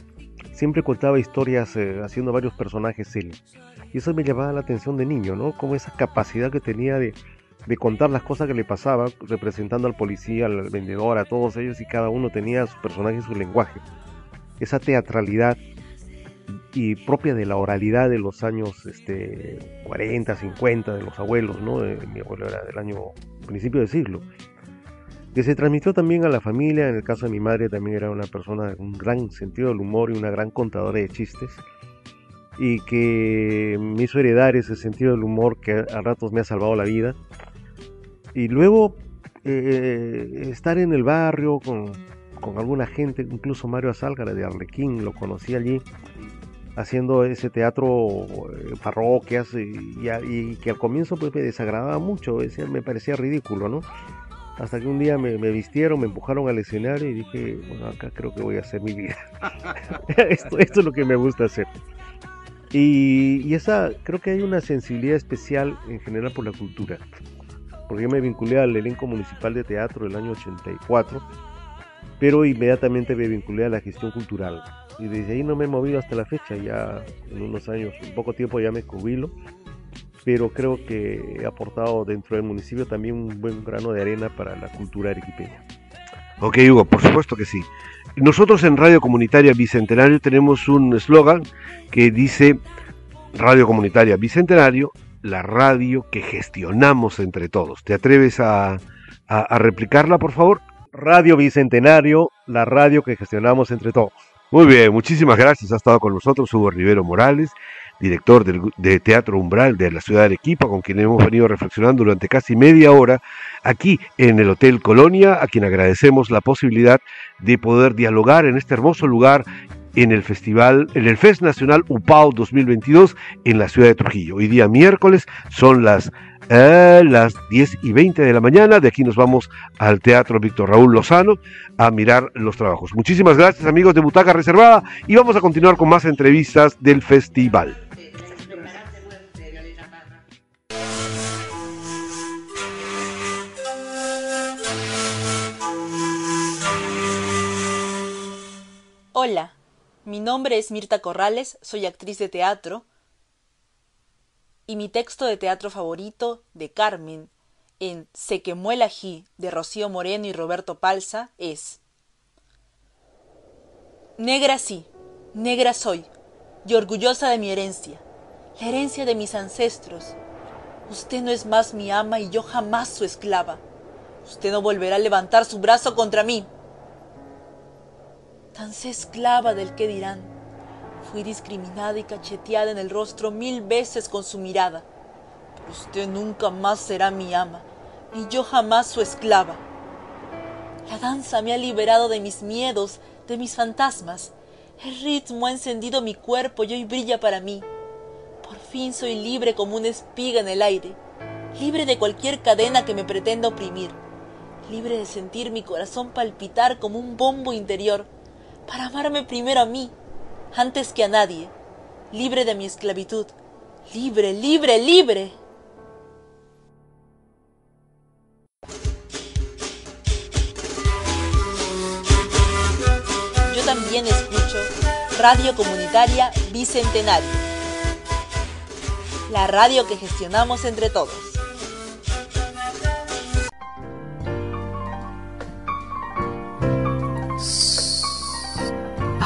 siempre contaba historias eh, haciendo varios personajes él. Y eso me llamaba la atención de niño, ¿no? Como esa capacidad que tenía de, contar las cosas que le pasaban, representando al policía, al vendedor, a todos ellos, y cada uno tenía su personaje y su lenguaje. Esa teatralidad y propia de la oralidad de los años este, 40, 50, de los abuelos, ¿no? mi abuelo era del año principio del siglo que se transmitió también a la familia. En el caso de mi madre también era una persona de un gran sentido del humor y una gran contadora de chistes. Y que me hizo heredar ese sentido del humor que a ratos me ha salvado la vida. Y luego eh, estar en el barrio con, con, alguna gente, incluso Mario Azálgara de Arlequín, lo conocí allí, haciendo ese teatro, eh, parroquias, y, y, que al comienzo pues, me desagradaba mucho, me parecía ridículo, ¿no? Hasta que un día me, vistieron, me empujaron al escenario y dije, bueno, acá creo que voy a hacer mi vida. <laughs> <laughs> esto, esto es lo que me gusta hacer. Y, y esa, creo que hay una sensibilidad especial en general por la cultura. Porque yo me vinculé al elenco municipal de teatro del año 84, pero inmediatamente me vinculé a la gestión cultural. Y desde ahí no me he movido hasta la fecha, ya en unos años, en poco tiempo ya me jubilo, pero creo que he aportado dentro del municipio también un buen grano de arena para la cultura arequipeña. Ok, Hugo, por supuesto que sí. Nosotros en Radio Comunitaria Bicentenario tenemos un eslogan que dice Radio Comunitaria Bicentenario, la radio que gestionamos entre todos. ¿Te atreves a, a, replicarla, por favor? Radio Bicentenario, la radio que gestionamos entre todos. Muy bien, muchísimas gracias. Ha estado con nosotros Hugo Rivero Morales, director del, de Teatro Umbral de la ciudad de Arequipa, con quien hemos venido reflexionando durante casi media hora aquí en el Hotel Colonia, a quien agradecemos la posibilidad de poder dialogar en este hermoso lugar en el festival, en el Fest Nacional UPAO 2022 en la ciudad de Trujillo. Hoy día miércoles son las, eh, las 10 y 20 de la mañana. De aquí nos vamos al Teatro Víctor Raúl Lozano a mirar los trabajos. Muchísimas gracias amigos de Butaca Reservada y vamos a continuar con más entrevistas del festival. Hola, mi nombre es Mirta Corrales, soy actriz de teatro y mi texto de teatro favorito de Carmen en Se quemó el ají de Rocío Moreno y Roberto Palza es Negra sí, negra soy, y orgullosa de mi herencia, la herencia de mis ancestros. Usted no es más mi ama y yo jamás su esclava. Usted no volverá a levantar su brazo contra mí tan esclava del que dirán. Fui discriminada y cacheteada en el rostro mil veces con su mirada. Pero usted nunca más será mi ama, ni yo jamás su esclava. La danza me ha liberado de mis miedos, de mis fantasmas. El ritmo ha encendido mi cuerpo y hoy brilla para mí. Por fin soy libre como una espiga en el aire, libre de cualquier cadena que me pretenda oprimir, libre de sentir mi corazón palpitar como un bombo interior para amarme primero a mí, antes que a nadie, libre de mi esclavitud, libre, libre, libre. Yo también escucho Radio Comunitaria Bicentenario, la radio que gestionamos entre todos.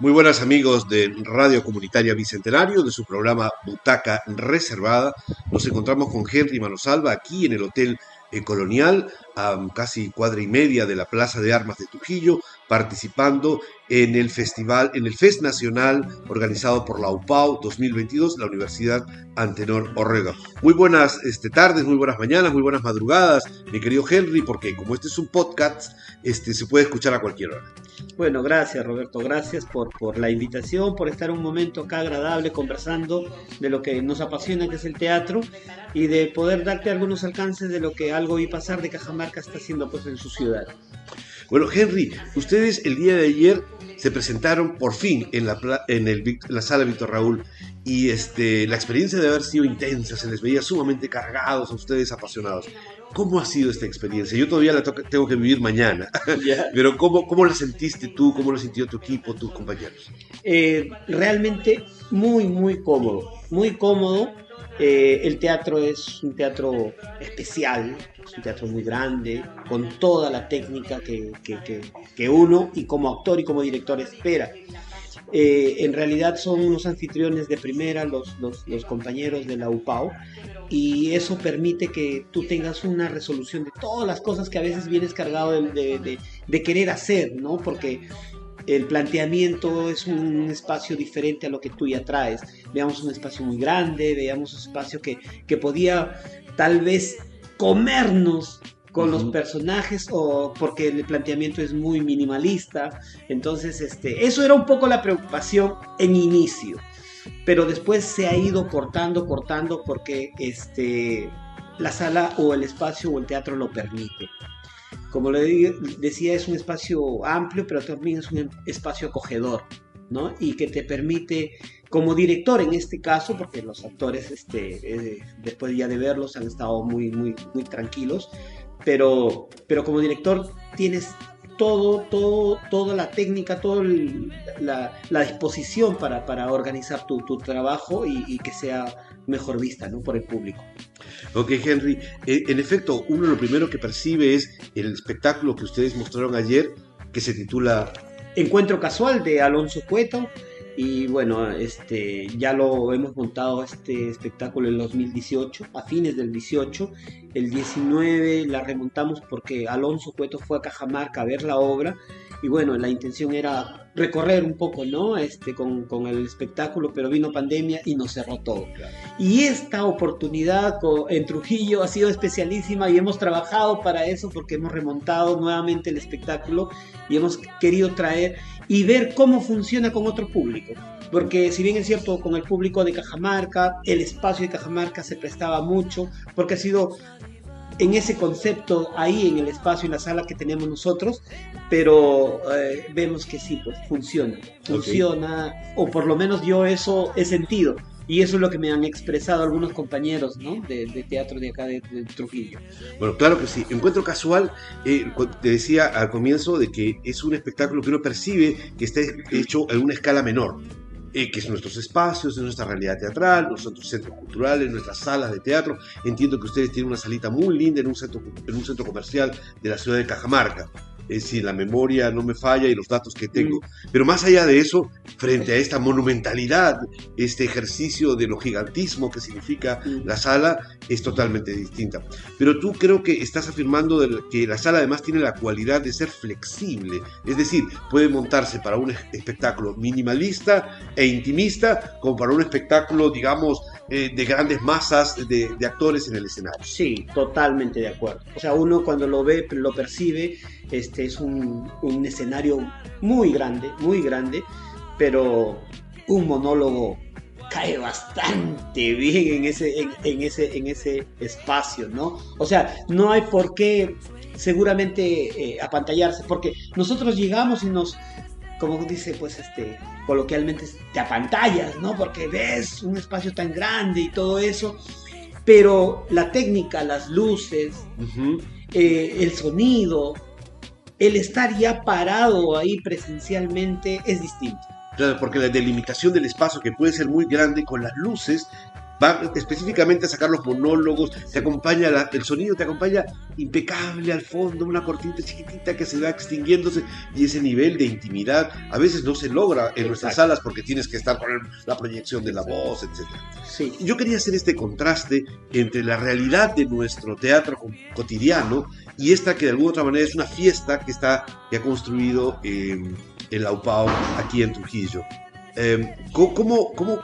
Muy buenas amigos de Radio Comunitaria Bicentenario, de su programa Butaca Reservada. Nos encontramos con Henry Manosalva aquí en el Hotel Colonial, a casi cuadra y media de la Plaza de Armas de Trujillo, participando en el festival, en el Fest Nacional organizado por la UPAU 2022, la Universidad Antenor Orrega. Muy buenas este, tardes, muy buenas mañanas, muy buenas madrugadas, mi querido Henry, porque como este es un podcast, este, se puede escuchar a cualquier hora. Bueno, gracias Roberto, gracias por, por la invitación, por estar un momento acá agradable conversando de lo que nos apasiona, que es el teatro, y de poder darte algunos alcances de lo que algo vi pasar de Cajamarca está haciendo pues en su ciudad. Bueno, Henry, ustedes el día de ayer se presentaron por fin en la, en la sala Víctor Raúl y este, la experiencia de haber sido intensa, se les veía sumamente cargados a ustedes, apasionados. ¿Cómo ha sido esta experiencia? Yo todavía la tengo que vivir mañana, <laughs> <laughs> pero ¿cómo, ¿cómo la sentiste tú? ¿Cómo lo sintió tu equipo, tus compañeros? Eh, realmente muy, muy cómodo, muy cómodo. Eh, el teatro es un teatro especial, es un teatro muy grande, con toda la técnica que, que, que, que, uno y como actor y como director espera. eh, en realidad son unos anfitriones de primera, los, los, los, compañeros de la UPAO, y eso permite que tú tengas una resolución de todas las cosas que a veces vienes cargado de, de, de querer hacer, ¿no? Porque el planteamiento es un espacio diferente a lo que tú ya traes. Veamos un espacio muy grande, veamos un espacio que, que podía tal vez comernos con los personajes o porque el planteamiento es muy minimalista. Entonces, este, eso era un poco la preocupación en inicio. Pero después se ha ido cortando, cortando porque este, la sala o el espacio o el teatro lo permite. Como le decía, es un espacio amplio, pero también es un espacio acogedor, ¿no? Y que te permite, como director en este caso, porque los actores, este, eh, después ya de verlos, han estado muy, muy, muy tranquilos, pero, pero como director tienes todo, todo, toda la técnica, toda la, la, disposición para, para organizar tu, tu trabajo y, y, que sea mejor vista ¿no? por el público. Ok, Henry. Eh, en efecto, uno lo primero que percibe es el espectáculo que ustedes mostraron ayer, que se titula Encuentro Casual de Alonso Cueto. Y bueno, este, ya lo hemos montado este espectáculo en 2018, a fines del 18. El 19 la remontamos porque Alonso Cueto fue a Cajamarca a ver la obra. Y bueno, la intención era recorrer un poco, ¿no? Este, con, con el espectáculo, pero vino pandemia y nos cerró todo. Y esta oportunidad en Trujillo ha sido especialísima y hemos trabajado para eso porque hemos remontado nuevamente el espectáculo y hemos querido traer y ver cómo funciona con otro público. Porque si bien es cierto, con el público de Cajamarca, el espacio de Cajamarca se prestaba mucho, porque ha sido en ese concepto ahí en el espacio, en la sala que tenemos nosotros, pero eh, vemos que sí, pues funciona, funciona, o por lo menos yo eso he sentido. Y eso es lo que me han expresado algunos compañeros ¿no? de, de teatro de acá de, de, Trujillo. Bueno, claro que sí. Encuentro casual, eh, te decía al comienzo de que es un espectáculo que uno percibe que está hecho en una escala menor. Que es nuestros espacios, es nuestra realidad teatral, nuestros centros culturales, nuestras salas de teatro. Entiendo que ustedes tienen una salita muy linda en un centro comercial de la ciudad de Cajamarca es decir, la memoria no me falla y los datos que tengo. Pero más allá de eso, frente a esta monumentalidad, este ejercicio de lo gigantismo que significa la sala, es totalmente distinta. Pero tú creo que estás afirmando que la sala además tiene la cualidad de ser flexible, es decir, puede montarse para un espectáculo minimalista e intimista, como para un espectáculo, digamos, eh, de grandes masas de actores en el escenario. Sí, totalmente de acuerdo. O sea, uno cuando lo ve, lo percibe, este es un, un escenario muy grande, muy grande, pero un monólogo cae bastante <laughs> bien en ese, en, en, ese, en ese espacio, ¿no? O sea, no hay por qué seguramente eh, apantallarse, porque nosotros llegamos y nos, como dice, pues este, coloquialmente, te apantallas, ¿no? Porque ves un espacio tan grande y todo eso, pero la técnica, las luces, uh -huh. eh, el sonido, el estar ya parado ahí presencialmente es distinto. Claro, porque la delimitación del espacio que puede ser muy grande con las luces va específicamente a sacar los monólogos, te acompaña la, el sonido, te acompaña impecable al fondo, una cortinita chiquitita que se va extinguiéndose y ese nivel de intimidad a veces no se logra en Exacto. nuestras salas porque tienes que estar con la proyección de la voz, etc. Sí. Yo quería hacer este contraste entre la realidad de nuestro teatro cotidiano y esta que de alguna otra manera es una fiesta que está que ha construido eh, el Aupao aquí en Trujillo. Eh, ¿cómo, cómo,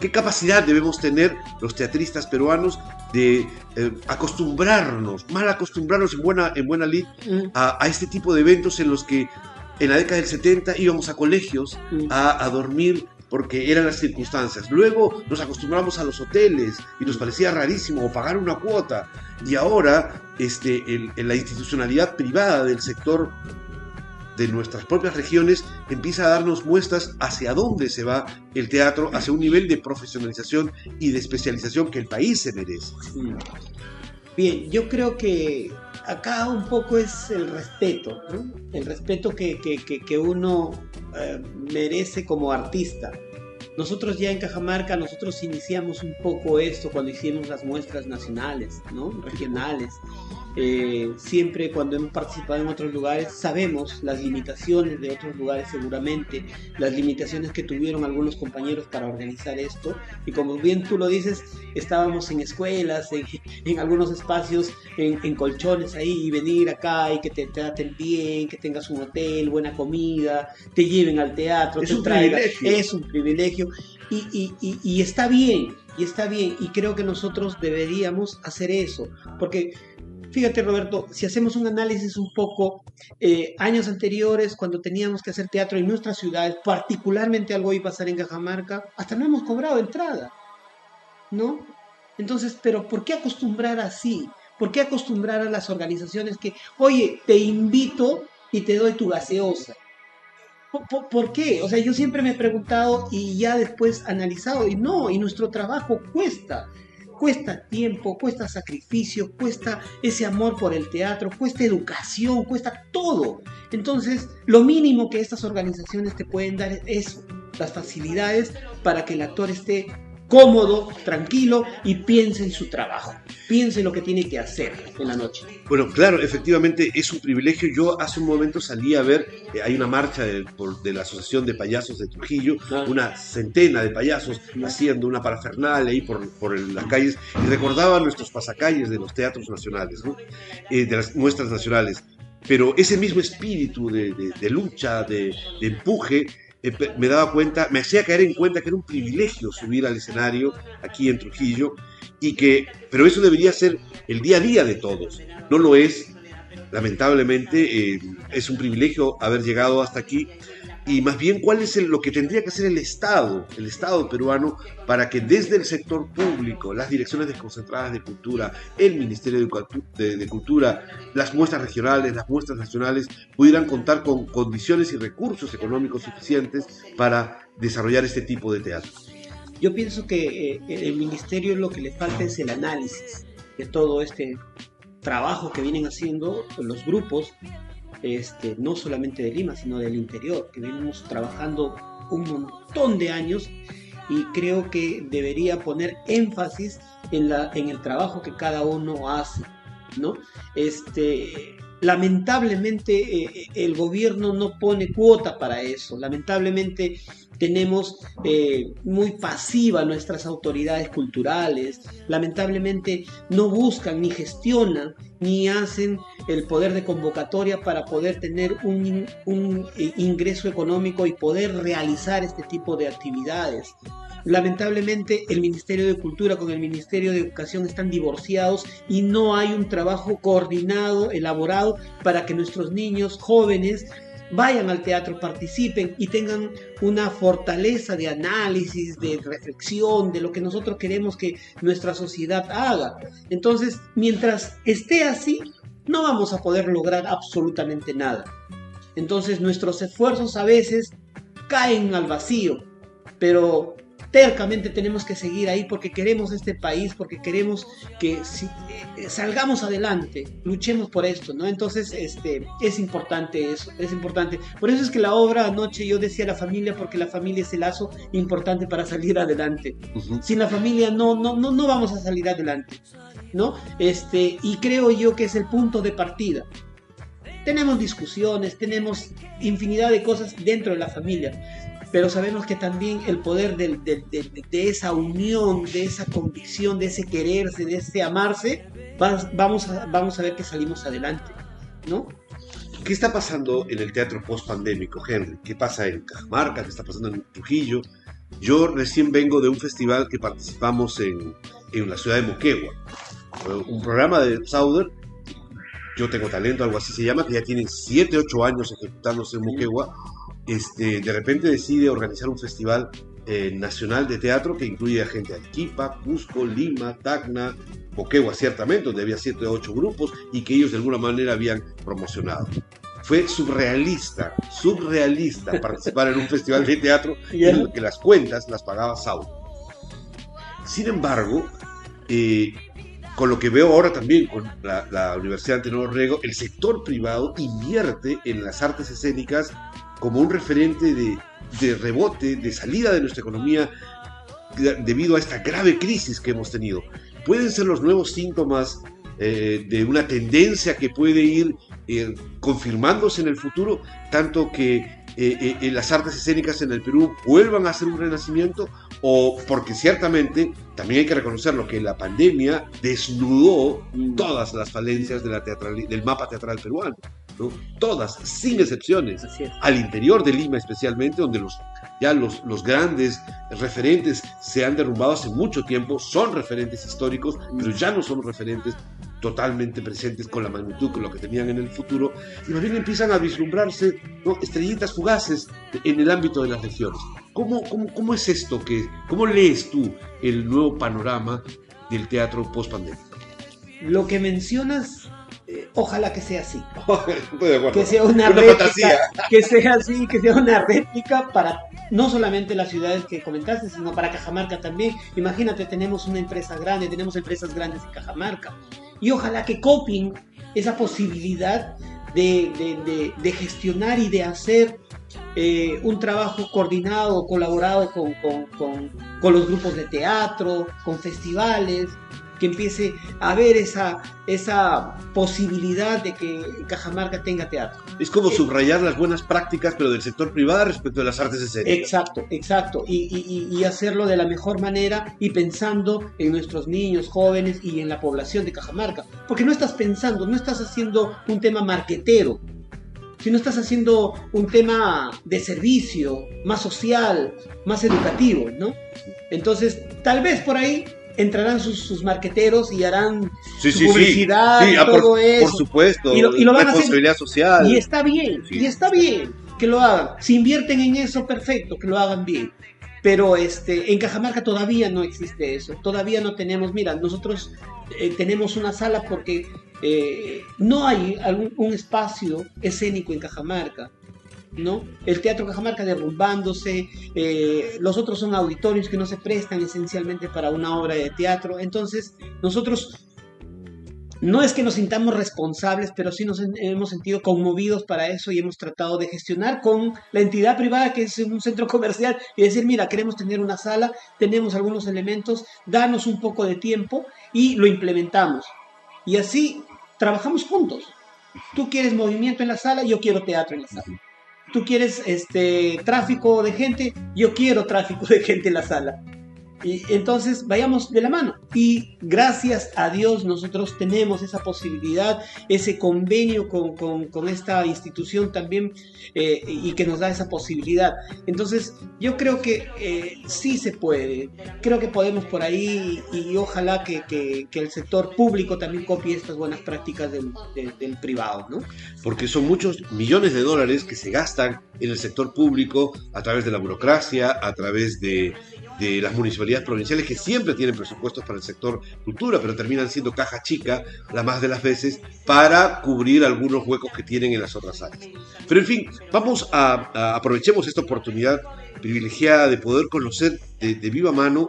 ¿Qué capacidad debemos tener los teatristas peruanos de eh, acostumbrarnos, mal acostumbrarnos en buena, en buena lid, mm. a, a, este tipo de eventos en los que en la década del 70 íbamos a colegios mm. a, a dormir porque eran las circunstancias. Luego nos acostumbramos a los hoteles y nos parecía rarísimo pagar una cuota. Y ahora este, el, la institucionalidad privada del sector de nuestras propias regiones empieza a darnos muestras hacia dónde se va el teatro, hacia un nivel de profesionalización y de especialización que el país se merece. Bien, yo creo que acá un poco es el respeto, el respeto que, que, que, que uno eh, merece como artista. Nosotros ya en Cajamarca, nosotros iniciamos un poco esto cuando hicimos las muestras nacionales, ¿no? regionales. Eh, siempre cuando hemos participado en otros lugares sabemos las limitaciones de otros lugares seguramente, las limitaciones que tuvieron algunos compañeros para organizar esto. Y como bien tú lo dices, estábamos en escuelas, en, algunos espacios, en, colchones ahí y venir acá y que te, traten bien, que tengas un hotel, buena comida, te lleven al teatro, es te traigan, privilegio. es un privilegio. Y, y, y está bien, y está bien, y creo que nosotros deberíamos hacer eso, porque Fíjate, Roberto, si hacemos un análisis un poco, eh, años anteriores, cuando teníamos que hacer teatro en nuestras ciudades, particularmente algo iba a pasar en Cajamarca, hasta no hemos cobrado entrada, ¿no? Entonces, pero ¿por qué acostumbrar así? ¿Por qué acostumbrar a las organizaciones que, oye, te invito y te doy tu gaseosa? ¿Por, por qué? O sea, yo siempre me he preguntado y ya después analizado, y no, y nuestro trabajo cuesta cuesta tiempo, cuesta sacrificio, cuesta ese amor por el teatro, cuesta educación, cuesta todo. Entonces, lo mínimo que estas organizaciones te pueden dar es las facilidades para que el actor esté cómodo, tranquilo y piense en su trabajo, piense en lo que tiene que hacer en la noche. Bueno, claro, efectivamente es un privilegio. Yo hace un momento salí a ver, eh, hay una marcha de, por- de la Asociación de Payasos de Trujillo, Ah. una centena de payasos haciendo una parafernalia ahí por, por el- las calles y recordaban nuestros pasacalles de los teatros nacionales, ¿no? Eh, de las muestras nacionales. Pero ese mismo espíritu de, de- de lucha, de, de empuje, me daba cuenta, me hacía caer en cuenta que era un privilegio subir al escenario aquí en Trujillo y que, pero eso debería ser el día a día de todos. No lo es, lamentablemente, eh, es un privilegio haber llegado hasta aquí y más bien cuál es el- lo que tendría que hacer el Estado, el Estado peruano, para que desde el sector público, las direcciones desconcentradas de cultura, el Ministerio de, Cultu- de- de Cultura, las muestras regionales, las muestras nacionales, pudieran contar con condiciones y recursos económicos suficientes para desarrollar este tipo de teatro. Yo pienso que eh, el ministerio lo que le falta es el análisis de todo este trabajo que vienen haciendo los grupos, este, no solamente de Lima, sino del interior, que venimos trabajando un montón de años y creo que debería poner énfasis en, la, en el trabajo que cada uno hace, ¿no? Este, lamentablemente eh, el gobierno no pone cuota para eso, lamentablemente tenemos eh, muy pasiva nuestras autoridades culturales, lamentablemente no buscan ni gestionan ni hacen el poder de convocatoria para poder tener un, eh, ingreso económico y poder realizar este tipo de actividades. Lamentablemente el Ministerio de Cultura con el Ministerio de Educación están divorciados y no hay un trabajo coordinado, elaborado para que nuestros niños jóvenes vayan al teatro, participen y tengan una fortaleza de análisis, de reflexión, de lo que nosotros queremos que nuestra sociedad haga. Entonces, mientras esté así, no vamos a poder lograr absolutamente nada. Entonces, nuestros esfuerzos a veces caen al vacío, pero tercamente tenemos que seguir ahí porque queremos este país, porque queremos que si- eh, salgamos adelante, luchemos por esto, ¿no? Entonces, este, es importante eso, es importante. Por eso es que la obra anoche yo decía la familia, porque la familia es el lazo importante para salir adelante. Sin la familia no, no, no, no vamos a salir adelante, ¿no? Este, y creo yo que es el punto de partida. Tenemos discusiones, tenemos infinidad de cosas dentro de la familia, pero sabemos que también el poder de, esa unión, de esa convicción, de ese quererse, de ese amarse, va- vamos a, vamos a ver que salimos adelante, ¿no? ¿Qué está pasando en el teatro post-pandémico, Henry? ¿Qué pasa en Cajamarca? ¿Qué está pasando en Trujillo? Yo recién vengo de un festival que participamos en, en la ciudad de Moquegua. Fue Un programa de Sauder, Yo Tengo Talento, algo así se llama, que ya tienen 7, 8 años ejecutándose en Moquegua. Este, de repente decide organizar un festival eh, nacional de teatro que incluye a gente de Arequipa, Cusco, Lima, Tacna, Moquegua ciertamente, donde había 7 o 8 grupos y que ellos de alguna manera habían promocionado. Fue surrealista, surrealista <laughs> participar en un festival de teatro <laughs> en el que las cuentas las pagaba Saúl. Sin embargo, eh, con lo que veo ahora también con la, la Universidad Antenor Rego, el sector privado invierte en las artes escénicas como un referente de, de rebote, de salida de nuestra economía de- debido a esta grave crisis que hemos tenido. Pueden ser los nuevos síntomas eh, de una tendencia que puede ir eh, confirmándose en el futuro, tanto que eh, las artes escénicas en el Perú vuelvan a hacer un renacimiento o porque ciertamente también hay que reconocer lo que la pandemia desnudó todas las falencias de la del mapa teatral peruano. Todas, sin excepciones. Al interior de Lima especialmente, donde los, ya los, los grandes referentes se han derrumbado hace mucho tiempo, son referentes históricos, pero ya no son referentes totalmente presentes con la magnitud que lo que tenían en el futuro, y más bien empiezan a vislumbrarse ¿no? estrellitas fugaces en el ámbito de las regiones. ¿Cómo, cómo, cómo es esto? Que, ¿Cómo lees tú el nuevo panorama del teatro post-pandémico? Lo que mencionas ojalá que sea así. <laughs> que sea una, réplica, que sea así, que sea una réplica para no solamente las ciudades que comentaste, sino para Cajamarca también. Imagínate, tenemos una empresa grande, tenemos empresas grandes en Cajamarca. Y ojalá que copien esa posibilidad de, gestionar y de hacer eh, un trabajo coordinado, colaborado con, con, los grupos de teatro, con festivales, que empiece a haber esa, esa posibilidad de que Cajamarca tenga teatro. Es como eh, subrayar las buenas prácticas, pero del sector privado respecto de las artes escénicas. Exacto, exacto. Y, y, hacerlo de la mejor manera y pensando en nuestros niños, jóvenes y en la población de Cajamarca. Porque no estás pensando, no estás haciendo un tema marquetero, sino estás haciendo un tema de servicio, más social, más educativo, ¿no? Entonces, tal vez por ahí entrarán sus, sus marqueteros y harán su publicidad y ah, todo por, eso. Por supuesto, y lo, van a hacer. social. Y está bien, y está bien que lo hagan. Si invierten en eso, perfecto, que lo hagan bien. Pero este, en Cajamarca todavía no existe eso, todavía no tenemos, mira, nosotros eh, tenemos una sala porque eh, no hay algún, un espacio escénico en Cajamarca. ¿No? El Teatro Cajamarca derrumbándose, eh, los otros son auditorios que no se prestan esencialmente para una obra de teatro. Entonces, nosotros no es que nos sintamos responsables, pero sí nos hemos sentido conmovidos para eso y hemos tratado de gestionar con la entidad privada que es un centro comercial y decir, mira, queremos tener una sala, tenemos algunos elementos, danos un poco de tiempo y lo implementamos. Y así trabajamos juntos. Tú quieres movimiento en la sala, yo quiero teatro en la sala tú quieres este tráfico de gente, yo quiero tráfico de gente en la sala. Entonces vayamos de la mano. Y gracias a Dios nosotros tenemos esa posibilidad, ese convenio con, con, esta institución también eh, y que nos da esa posibilidad. Entonces yo creo que eh, sí se puede. Creo que podemos por ahí y, ojalá que, que, el sector público también copie estas buenas prácticas del, del privado. ¿no? Porque son muchos millones de dólares que se gastan en el sector público a través de la burocracia, a través de de las municipalidades provinciales que siempre tienen presupuestos para el sector cultura, pero terminan siendo caja chica la más de las veces para cubrir algunos huecos que tienen en las otras áreas. Pero en fin, vamos a, aprovechemos esta oportunidad privilegiada de poder conocer de, viva mano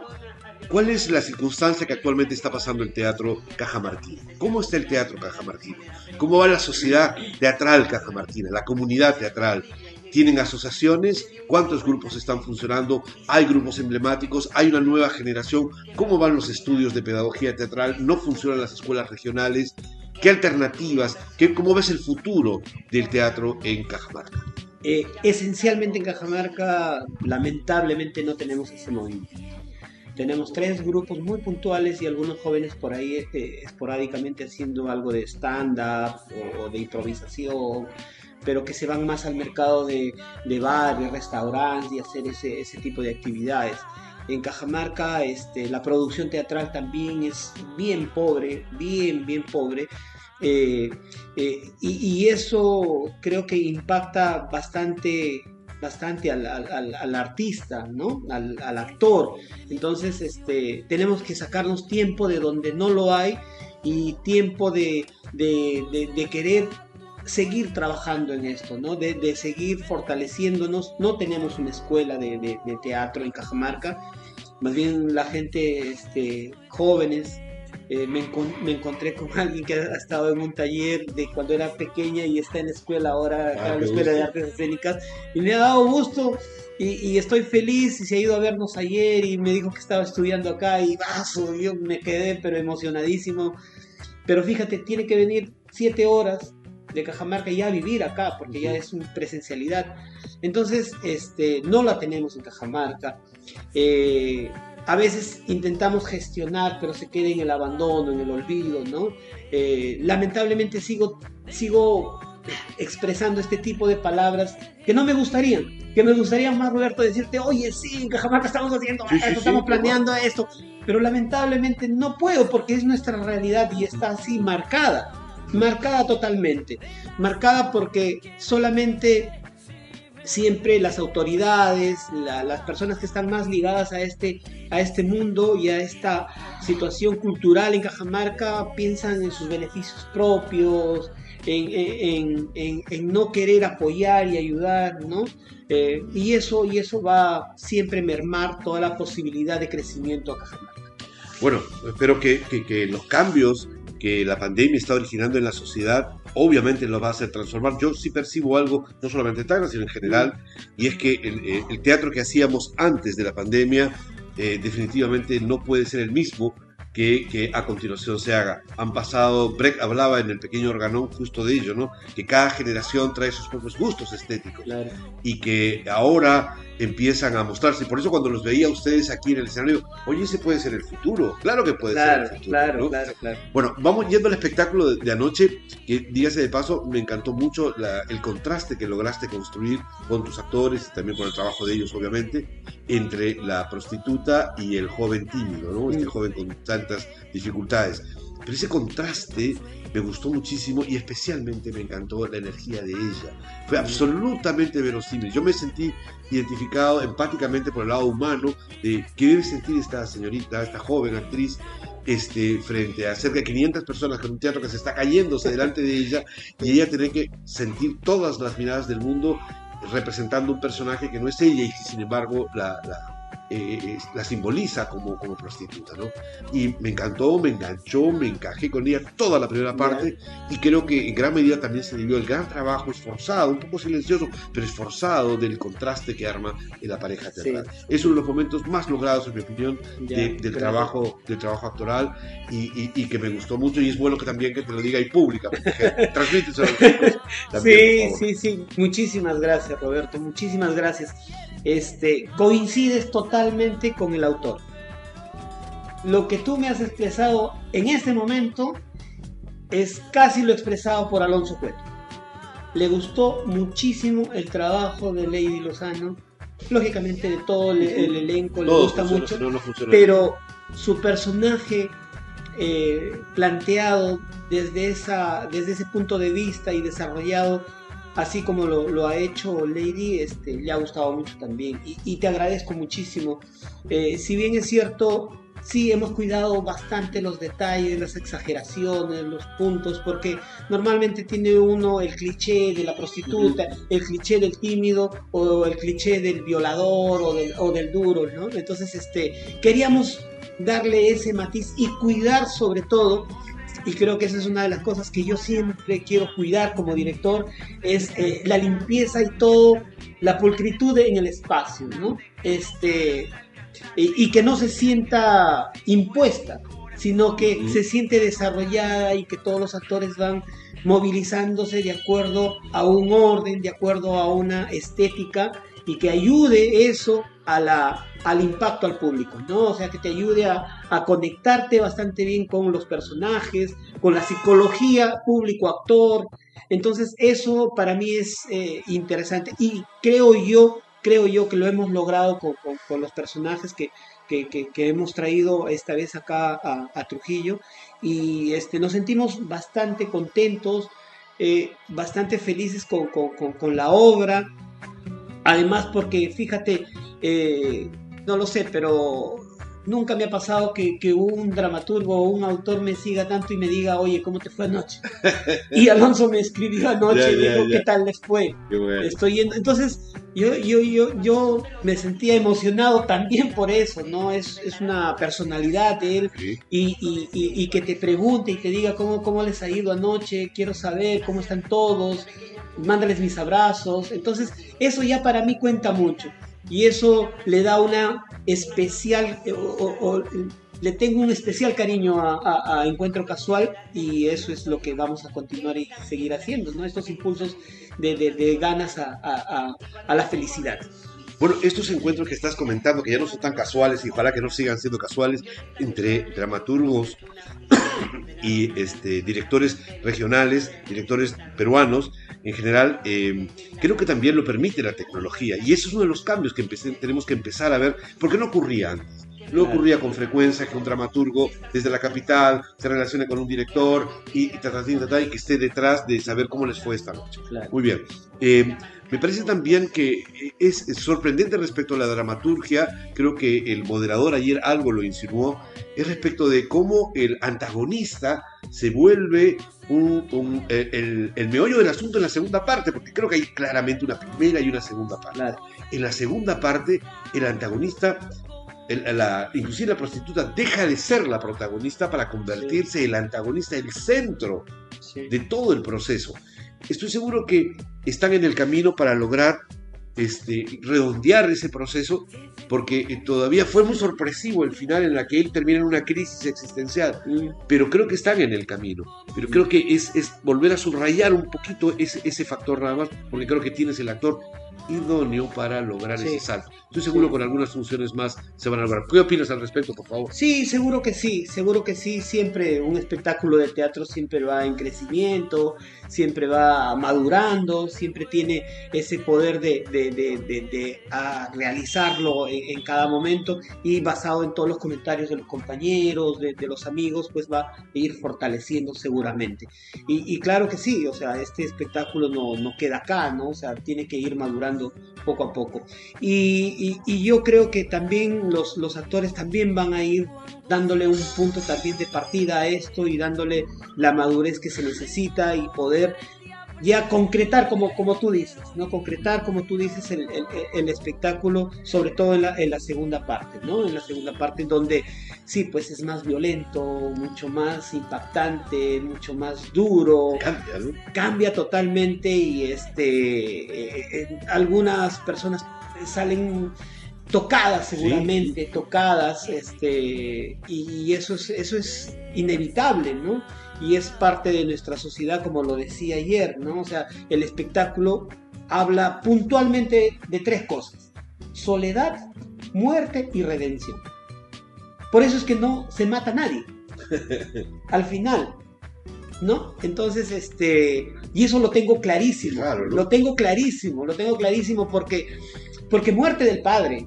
¿Cuál es la circunstancia que actualmente está pasando el Teatro Cajamarquino? ¿Cómo está el Teatro Cajamarquino? ¿Cómo va la sociedad teatral Cajamarquina, la comunidad teatral? Tienen asociaciones, cuántos grupos están funcionando, hay grupos emblemáticos, hay una nueva generación, cómo van los estudios de pedagogía teatral, no funcionan las escuelas regionales, qué alternativas, qué, cómo ves el futuro del teatro en Cajamarca. Eh, esencialmente en Cajamarca, lamentablemente no tenemos ese movimiento. Tenemos tres grupos muy puntuales y algunos jóvenes por ahí eh, esporádicamente haciendo algo de stand-up o, de improvisación pero que se van más al mercado de, de bares, restaurantes y hacer ese, ese tipo de actividades. En Cajamarca este, la producción teatral también es bien pobre, bien, bien pobre. Eh, eh, y, eso creo que impacta bastante bastante al, al, al artista, ¿no? Al, al, actor. Entonces, este, tenemos que sacarnos tiempo de donde no lo hay y tiempo de, de, de, de querer seguir trabajando en esto, ¿no? De, seguir fortaleciéndonos. No tenemos una escuela de, teatro en Cajamarca, más bien la gente, este, jóvenes, eh, me, encontré con <laughs> alguien que ha estado en un taller de cuando era pequeña y está en la escuela ahora, ah, en la Escuela de Artes Escénicas, y me ha dado gusto y, estoy feliz y se ha ido a vernos ayer y me dijo que estaba estudiando acá y vaso, yo me quedé pero emocionadísimo pero fíjate, tiene que venir siete horas de Cajamarca ya a vivir acá, porque ya es una presencialidad. Entonces, este, no la tenemos en Cajamarca. Eh, a veces intentamos gestionar, pero se queda en el abandono, en el olvido, ¿no? Eh, lamentablemente sigo, sigo expresando este tipo de palabras que no me gustarían, que me gustaría más, Roberto, decirte, oye, sí, en Cajamarca estamos haciendo esto, estamos planeando esto, pero lamentablemente no puedo porque es nuestra realidad y está así marcada, marcada totalmente, marcada porque solamente siempre las autoridades, las personas que están más ligadas a este, a este mundo y a esta situación cultural en Cajamarca piensan en sus beneficios propios, en, no querer apoyar y ayudar, ¿no? Eh, y, eso, y eso va siempre a mermar toda la posibilidad de crecimiento a Cajamarca. Bueno, espero que, que los cambios que la pandemia está originando en la sociedad obviamente lo va a hacer transformar. Yo sí percibo algo, no solamente en Tacna, sino en general, y es que el, eh, teatro que hacíamos antes de la pandemia eh, definitivamente no puede ser el mismo que, a continuación se haga. Han pasado, Breck hablaba en el pequeño organón justo de ello, ¿no? Que cada generación trae sus propios gustos estéticos y que ahora empiezan a mostrarse. Por eso cuando los veía a ustedes aquí en el escenario, oye, ese puede ser el futuro. Claro que puede ser el futuro. Claro, claro, claro. Bueno, vamos yendo al espectáculo de, anoche, que dígase de paso, me encantó mucho el contraste que lograste construir con tus actores y también con el trabajo de ellos, obviamente, entre la prostituta y el joven tímido, ¿no? Este mm. joven con dificultades. Pero ese contraste me gustó muchísimo y especialmente me encantó la energía de ella. Fue absolutamente verosímil. Yo me sentí identificado empáticamente por el lado humano de debe sentir esta señorita, esta joven actriz, este, frente a cerca de 500 personas con un teatro que se está cayéndose delante de ella y ella tiene que sentir todas las miradas del mundo representando un personaje que no es ella y sin embargo la eh, la simboliza como, como prostituta, ¿no? Y me encantó, me enganchó, me encajé con ella toda la primera parte y creo que en gran medida también se debió el gran trabajo esforzado, un poco silencioso, pero esforzado del contraste que arma en la pareja teatral. Es uno de los momentos más logrados, en mi opinión, del, trabajo, del trabajo actoral y, y, que me gustó mucho y es bueno que también que te lo diga y pública, <laughs> transmites a los chicos. sí, sí, sí. Muchísimas gracias, Roberto. Muchísimas gracias este, coincides totalmente con el autor. Lo que tú me has expresado en este momento es casi lo expresado por Alonso Cueto. Le gustó muchísimo el trabajo de Lady Lozano, lógicamente de todo el, elenco le gusta mucho, pero su personaje eh, planteado desde, esa, desde ese punto de vista y desarrollado así como lo, ha hecho Lady, este, le ha gustado mucho también. Y, te agradezco muchísimo. Eh, si bien es cierto, sí hemos cuidado bastante los detalles, las exageraciones, los puntos, porque normalmente tiene uno el cliché de la prostituta, el cliché del tímido o el cliché del violador o del, o del duro, ¿no? Entonces, este, queríamos darle ese matiz y cuidar sobre todo y creo que esa es una de las cosas que yo siempre quiero cuidar como director, es eh, la limpieza y todo, la pulcritud en el espacio, ¿no? Este, y, que no se sienta impuesta, sino que se siente desarrollada y que todos los actores van movilizándose de acuerdo a un orden, de acuerdo a una estética y que ayude eso a la, al impacto al público, ¿no? O sea, que te ayude a, conectarte bastante bien con los personajes, con la psicología público-actor. Entonces, eso para mí es eh, interesante y creo yo, creo yo que lo hemos logrado con, los personajes que, hemos traído esta vez acá a, Trujillo y este, nos sentimos bastante contentos, eh, bastante felices con, con la obra. Además, porque fíjate, eh, no lo sé, pero nunca me ha pasado que, un dramaturgo o un autor me siga tanto y me diga, oye, ¿cómo te fue anoche? <laughs> y Alonso me escribió anoche y dijo, ¿qué tal les fue? Estoy yendo. Entonces, yo, yo, yo, yo me sentía emocionado también por eso, ¿no? Es, es una personalidad de él y, y, y, que te pregunte y te diga cómo, cómo les ha ido anoche, quiero saber cómo están todos mándales mis abrazos. Entonces, eso ya para mí cuenta mucho. Y eso le da una especial, o, le tengo un especial cariño a, Encuentro Casual y eso es lo que vamos a continuar y seguir haciendo, ¿no? Estos impulsos de, ganas a, a la felicidad. Bueno, estos encuentros que estás comentando, que ya no son tan casuales y ojalá que no sigan siendo casuales, entre dramaturgos <coughs> y este, directores regionales, directores peruanos, en general, eh, creo que también lo permite la tecnología. Y eso es uno de los cambios que tenemos que empezar a ver, porque no ocurría antes. No ocurría con frecuencia que un dramaturgo desde la capital se relacione con un director y, y, y que esté detrás de saber cómo les fue esta noche. Muy bien. Eh, me parece también que es sorprendente respecto a la dramaturgia, creo que el moderador ayer algo lo insinuó, es respecto de cómo el antagonista se vuelve un, el, meollo del asunto en la segunda parte, porque creo que hay claramente una primera y una segunda parte. En la segunda parte, el antagonista la, inclusive la prostituta deja de ser la protagonista para convertirse en el antagonista, el centro de todo el proceso. Estoy seguro que están en el camino para lograr este, redondear ese proceso, porque eh, todavía fue muy sorpresivo el final en la que él termina en una crisis existencial, pero creo que están en el camino, pero creo que es, es volver a subrayar un poquito ese, ese factor nada más, porque creo que tienes el actor idóneo para lograr ese salto. Estoy seguro que con algunas funciones más se van a lograr. ¿Qué opinas al respecto, por favor? Sí, seguro que sí, seguro que sí. Siempre un espectáculo de teatro siempre va en crecimiento, siempre va madurando, siempre tiene ese poder de, de, de, realizarlo en, cada momento y basado en todos los comentarios de los compañeros, de, los amigos, pues va a ir fortaleciendo seguramente. Y, claro que sí, o sea, este espectáculo no, no queda acá, ¿no? O sea, tiene que ir madurando poco a poco. Y, yo creo que también los, los actores también van a ir dándole un punto también de partida a esto y dándole la madurez que se necesita y poder ya concretar, como, como tú dices, ¿no? Concretar, como tú dices, el, el, espectáculo, sobre todo en la, en la, segunda parte, ¿no? En la segunda parte donde sí, pues es más violento, mucho más impactante, mucho más duro. Cambia, ¿no? Cambia totalmente y este, eh, eh, algunas personas salen tocadas seguramente, tocadas, este, y eso es, eso es inevitable, ¿no? Y es parte de nuestra sociedad, como lo decía ayer, ¿no? O sea, el espectáculo habla puntualmente de tres cosas, soledad, muerte y redención. Por eso es que no se mata a nadie. <laughs> Al final, ¿no? Entonces, este, y eso lo tengo clarísimo, lo tengo clarísimo, lo tengo clarísimo porque, porque muerte del padre,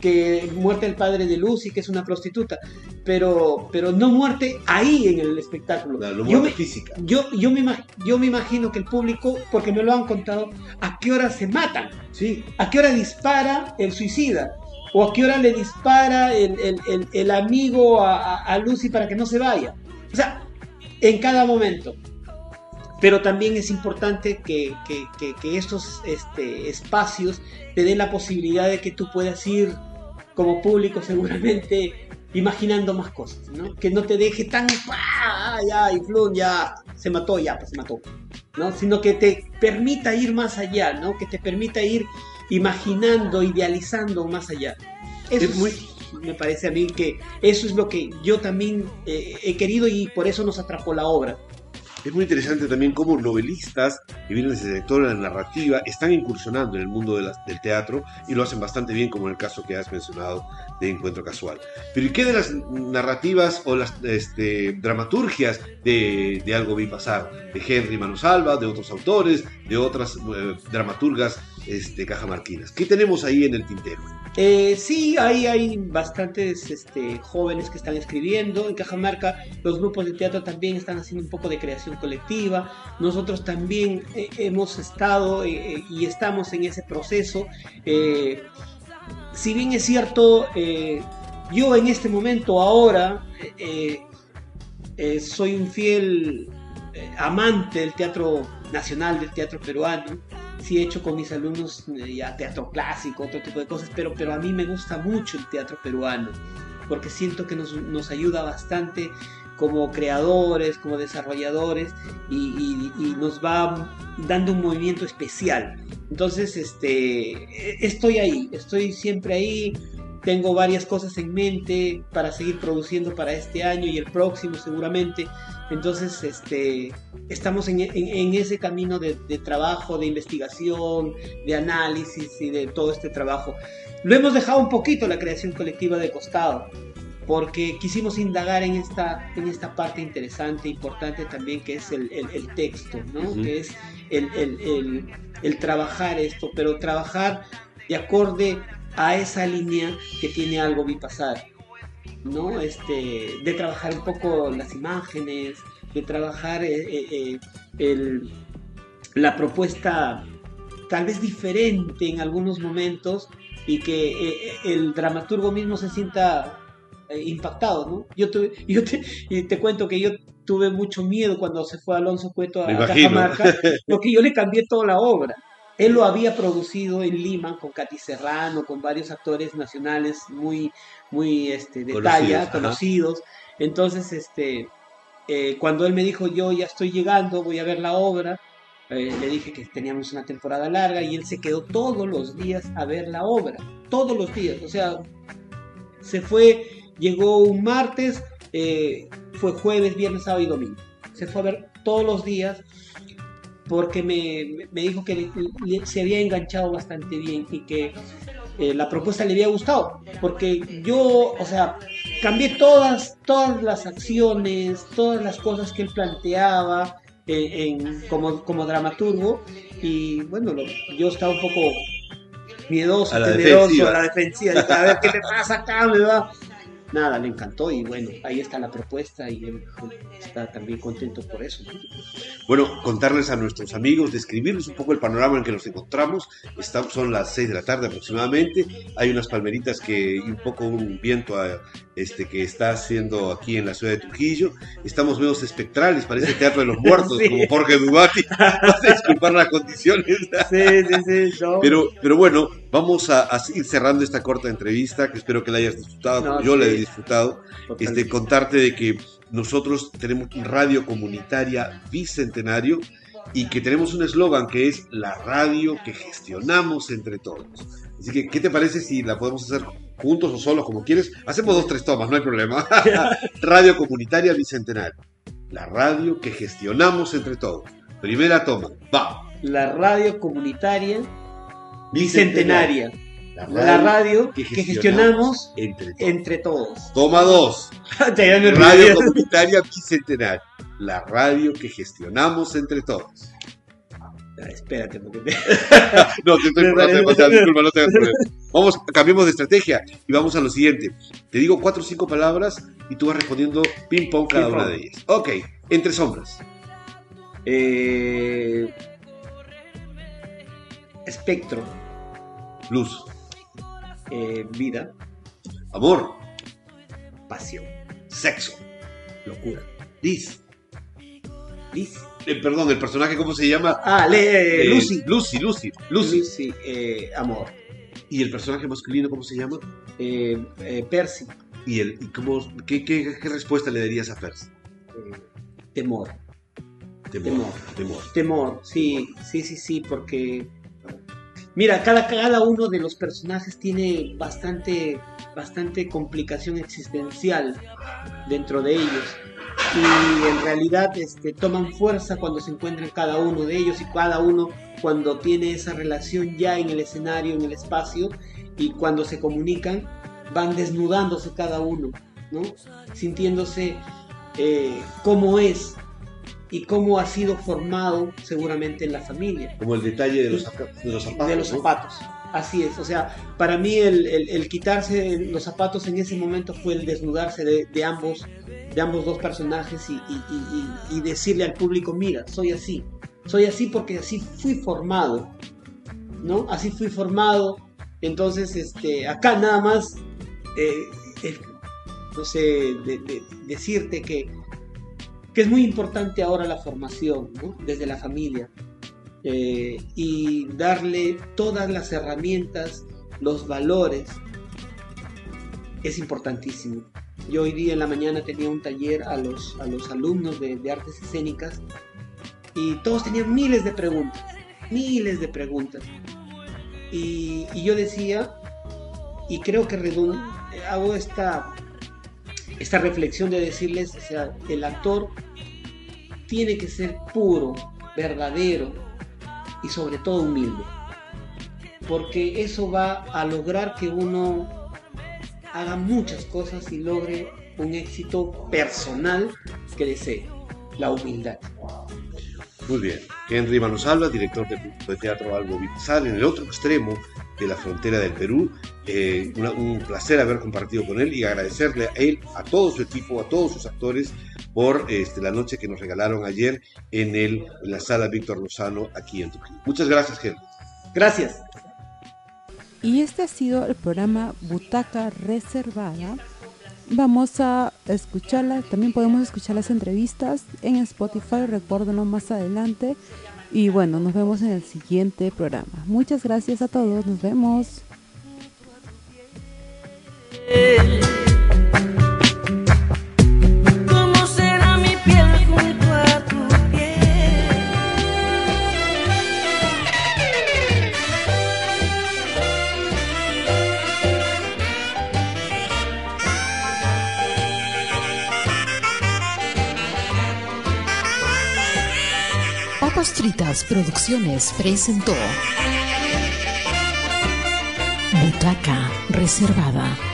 que muerte el padre de Lucy, que es una prostituta, pero, pero no muerte ahí en el espectáculo. yo, me, física. Yo, yo, me, yo me imagino que el público, porque me lo han contado, a qué hora se matan, sí. a qué hora dispara el suicida, o a qué hora le dispara el, el, el, amigo a, a Lucy para que no se vaya. O sea, en cada momento pero también es importante que, estos este, espacios te den la posibilidad de que tú puedas ir como público seguramente imaginando más cosas, ¿no? Que no te deje tan, ¡ah! ya, y Flun ya se mató, ya, pues se mató, ¿no? Sino que te permita ir más allá, ¿no? Que te permita ir imaginando, idealizando más allá. Eso es muy... me parece a mí que eso es lo que yo también eh, he querido y por eso nos atrapó la obra es muy interesante también cómo novelistas que vienen desde el sector de la narrativa están incursionando en el mundo del teatro y lo hacen bastante bien, como en el caso que has mencionado de Encuentro Casual. Pero ¿y qué de las narrativas o las este, dramaturgias de, Algo Vi Pasar? De Henry Manosalva, de otros autores, de otras eh, dramaturgas este, cajamarquinas. ¿Qué tenemos ahí en el tintero? Eh, sí, hay, hay bastantes este, jóvenes que están escribiendo. En Cajamarca los grupos de teatro también están haciendo un poco de creación colectiva. Nosotros también eh, hemos estado eh, y estamos en ese proceso. Si bien es cierto, yo en este momento ahora soy un fiel amante del teatro nacional, del teatro peruano. Sí he hecho con mis alumnos eh, ya teatro clásico, otro tipo de cosas, pero, pero a mí me gusta mucho el teatro peruano, porque siento que nos, nos ayuda bastante como creadores, como desarrolladores, y, nos va dando un movimiento especial. Entonces, este, estoy ahí, estoy siempre ahí. tengo varias cosas en mente para seguir produciendo para este año y el próximo seguramente. Entonces, este, estamos en, ese camino de, trabajo, de investigación, de análisis y de todo este trabajo. Lo hemos dejado un poquito la creación colectiva de costado, porque quisimos indagar en esta, en esta parte interesante, importante también, que es el, texto, ¿no? que es el, el trabajar esto, pero trabajar de acorde a esa línea que tiene algo bipasar, ¿no? Este, de trabajar un poco las imágenes, de trabajar eh, eh, eh, la propuesta tal vez diferente en algunos momentos y que el dramaturgo mismo se sienta impactado, ¿no? Yo, te, yo te, y te cuento que yo tuve mucho miedo cuando se fue Alonso Cueto a, Cajamarca, <laughs> porque yo le cambié toda la obra. Él lo había producido en Lima con Katy Serrano, con varios actores nacionales muy, muy este, de talla, conocidos. Entonces, este, eh, cuando él me dijo, yo ya estoy llegando, voy a ver la obra, eh, le dije que teníamos una temporada larga y él se quedó todos los días a ver la obra, todos los días. O sea, se fue, llegó un martes, eh, fue jueves, viernes, sábado y domingo. Se fue a ver todos los días porque me, dijo que se había enganchado bastante bien y que eh, la propuesta le había gustado, porque yo, o sea, cambié todas, todas las acciones, todas las cosas que él planteaba eh, en, como, como dramaturgo. Y bueno, yo estaba un poco miedoso, temeroso, a la defensiva, a ver qué te pasa acá, me va nada, le encantó y bueno, ahí está la propuesta y él está también contento por eso. Bueno, contarles a nuestros amigos, describirles un poco el panorama en que nos encontramos. Estamos, son las 6 de la tarde aproximadamente. Hay unas palmeritas que y un poco un viento este, que está haciendo aquí en la ciudad de Trujillo. Estamos menos espectrales, parece Teatro de los <laughs> Muertos, como Jorge Dubati. <laughs> disculpar las condiciones. sí, sí, sí. Pero, pero bueno, vamos a, ir cerrando esta corta entrevista, que espero que la hayas disfrutado, yo la he disfrutado. Este, contarte de que nosotros tenemos radio comunitaria bicentenario y que tenemos un eslogan que es la radio que gestionamos entre todos. Así que, ¿qué te parece si la podemos hacer juntos o solos, como quieres? Hacemos dos, tres tomas, no hay problema. <laughs> radio comunitaria bicentenario. La radio que gestionamos entre todos. Primera toma, va. La radio comunitaria bicentenaria. La radio, que, gestionamos, entre, todos. Toma dos. <laughs> radio comunitaria bicentenaria. La radio que gestionamos entre todos. Ah, espérate, porque <laughs> no, te estoy <laughs> disculpa, no te hagas. Vamos, cambiemos de estrategia y vamos a lo siguiente. Te digo cuatro o cinco palabras y tú vas respondiendo ping pong cada una de ellas. Ok, entre sombras. Eh, espectro. Luz. Eh, vida. Amor. Pasión. Sexo. Locura. Liz. Liz. Eh, perdón, el personaje, ¿cómo se llama? Ah, le, Lucy. Lucy, Lucy. Lucy. amor. ¿Y el personaje masculino, cómo se llama? Percy. ¿Y, el, y cómo, qué, qué, qué, respuesta le darías a Percy? temor. Temor. Temor. Temor, sí, sí, sí, sí, porque Mira, cada, cada uno de los personajes tiene bastante, bastante complicación existencial dentro de ellos. Y en realidad este, toman fuerza cuando se encuentran cada uno de ellos y cada uno cuando tiene esa relación ya en el escenario, en el espacio, y cuando se comunican, van desnudándose cada uno, ¿no? Sintiéndose eh, como es y cómo ha sido formado seguramente en la familia. Como el detalle de los, zapatos. De los zapatos. Así es, o sea, para mí el, quitarse los zapatos en ese momento fue el desnudarse de, ambos, de ambos dos personajes y, decirle al público, mira, soy así, soy así porque así fui formado, ¿no? Así fui formado, entonces, este, acá nada más, eh, no sé, decirte que que es muy importante ahora la formación, desde la familia, eh, y darle todas las herramientas, los valores, es importantísimo. Yo hoy día en la mañana tenía un taller a los, a los alumnos de, artes escénicas y todos tenían miles de preguntas, miles de preguntas. Y, yo decía, y creo que hago esta, esta reflexión de decirles, o sea, el actor tiene que ser puro, verdadero y sobre todo humilde. Porque eso va a lograr que uno haga muchas cosas y logre un éxito personal que desee, la humildad. Muy bien. Henry Manosalva, director de, Teatro Albo Vizal, en el otro extremo de la frontera del Perú. Eh, un placer haber compartido con él y agradecerle a él, a todo su equipo, a todos sus actores por este, la noche que nos regalaron ayer en, el, en la sala Víctor Lozano aquí en Trujillo. Muchas gracias, Henry. Gracias. Y este ha sido el programa Butaca Reservada Vamos a escucharla, también podemos escuchar las entrevistas en Spotify, recuérdenlo más adelante. Y bueno, nos vemos en el siguiente programa. Muchas gracias a todos, nos vemos. Tritas Producciones presentó Butaca Reservada.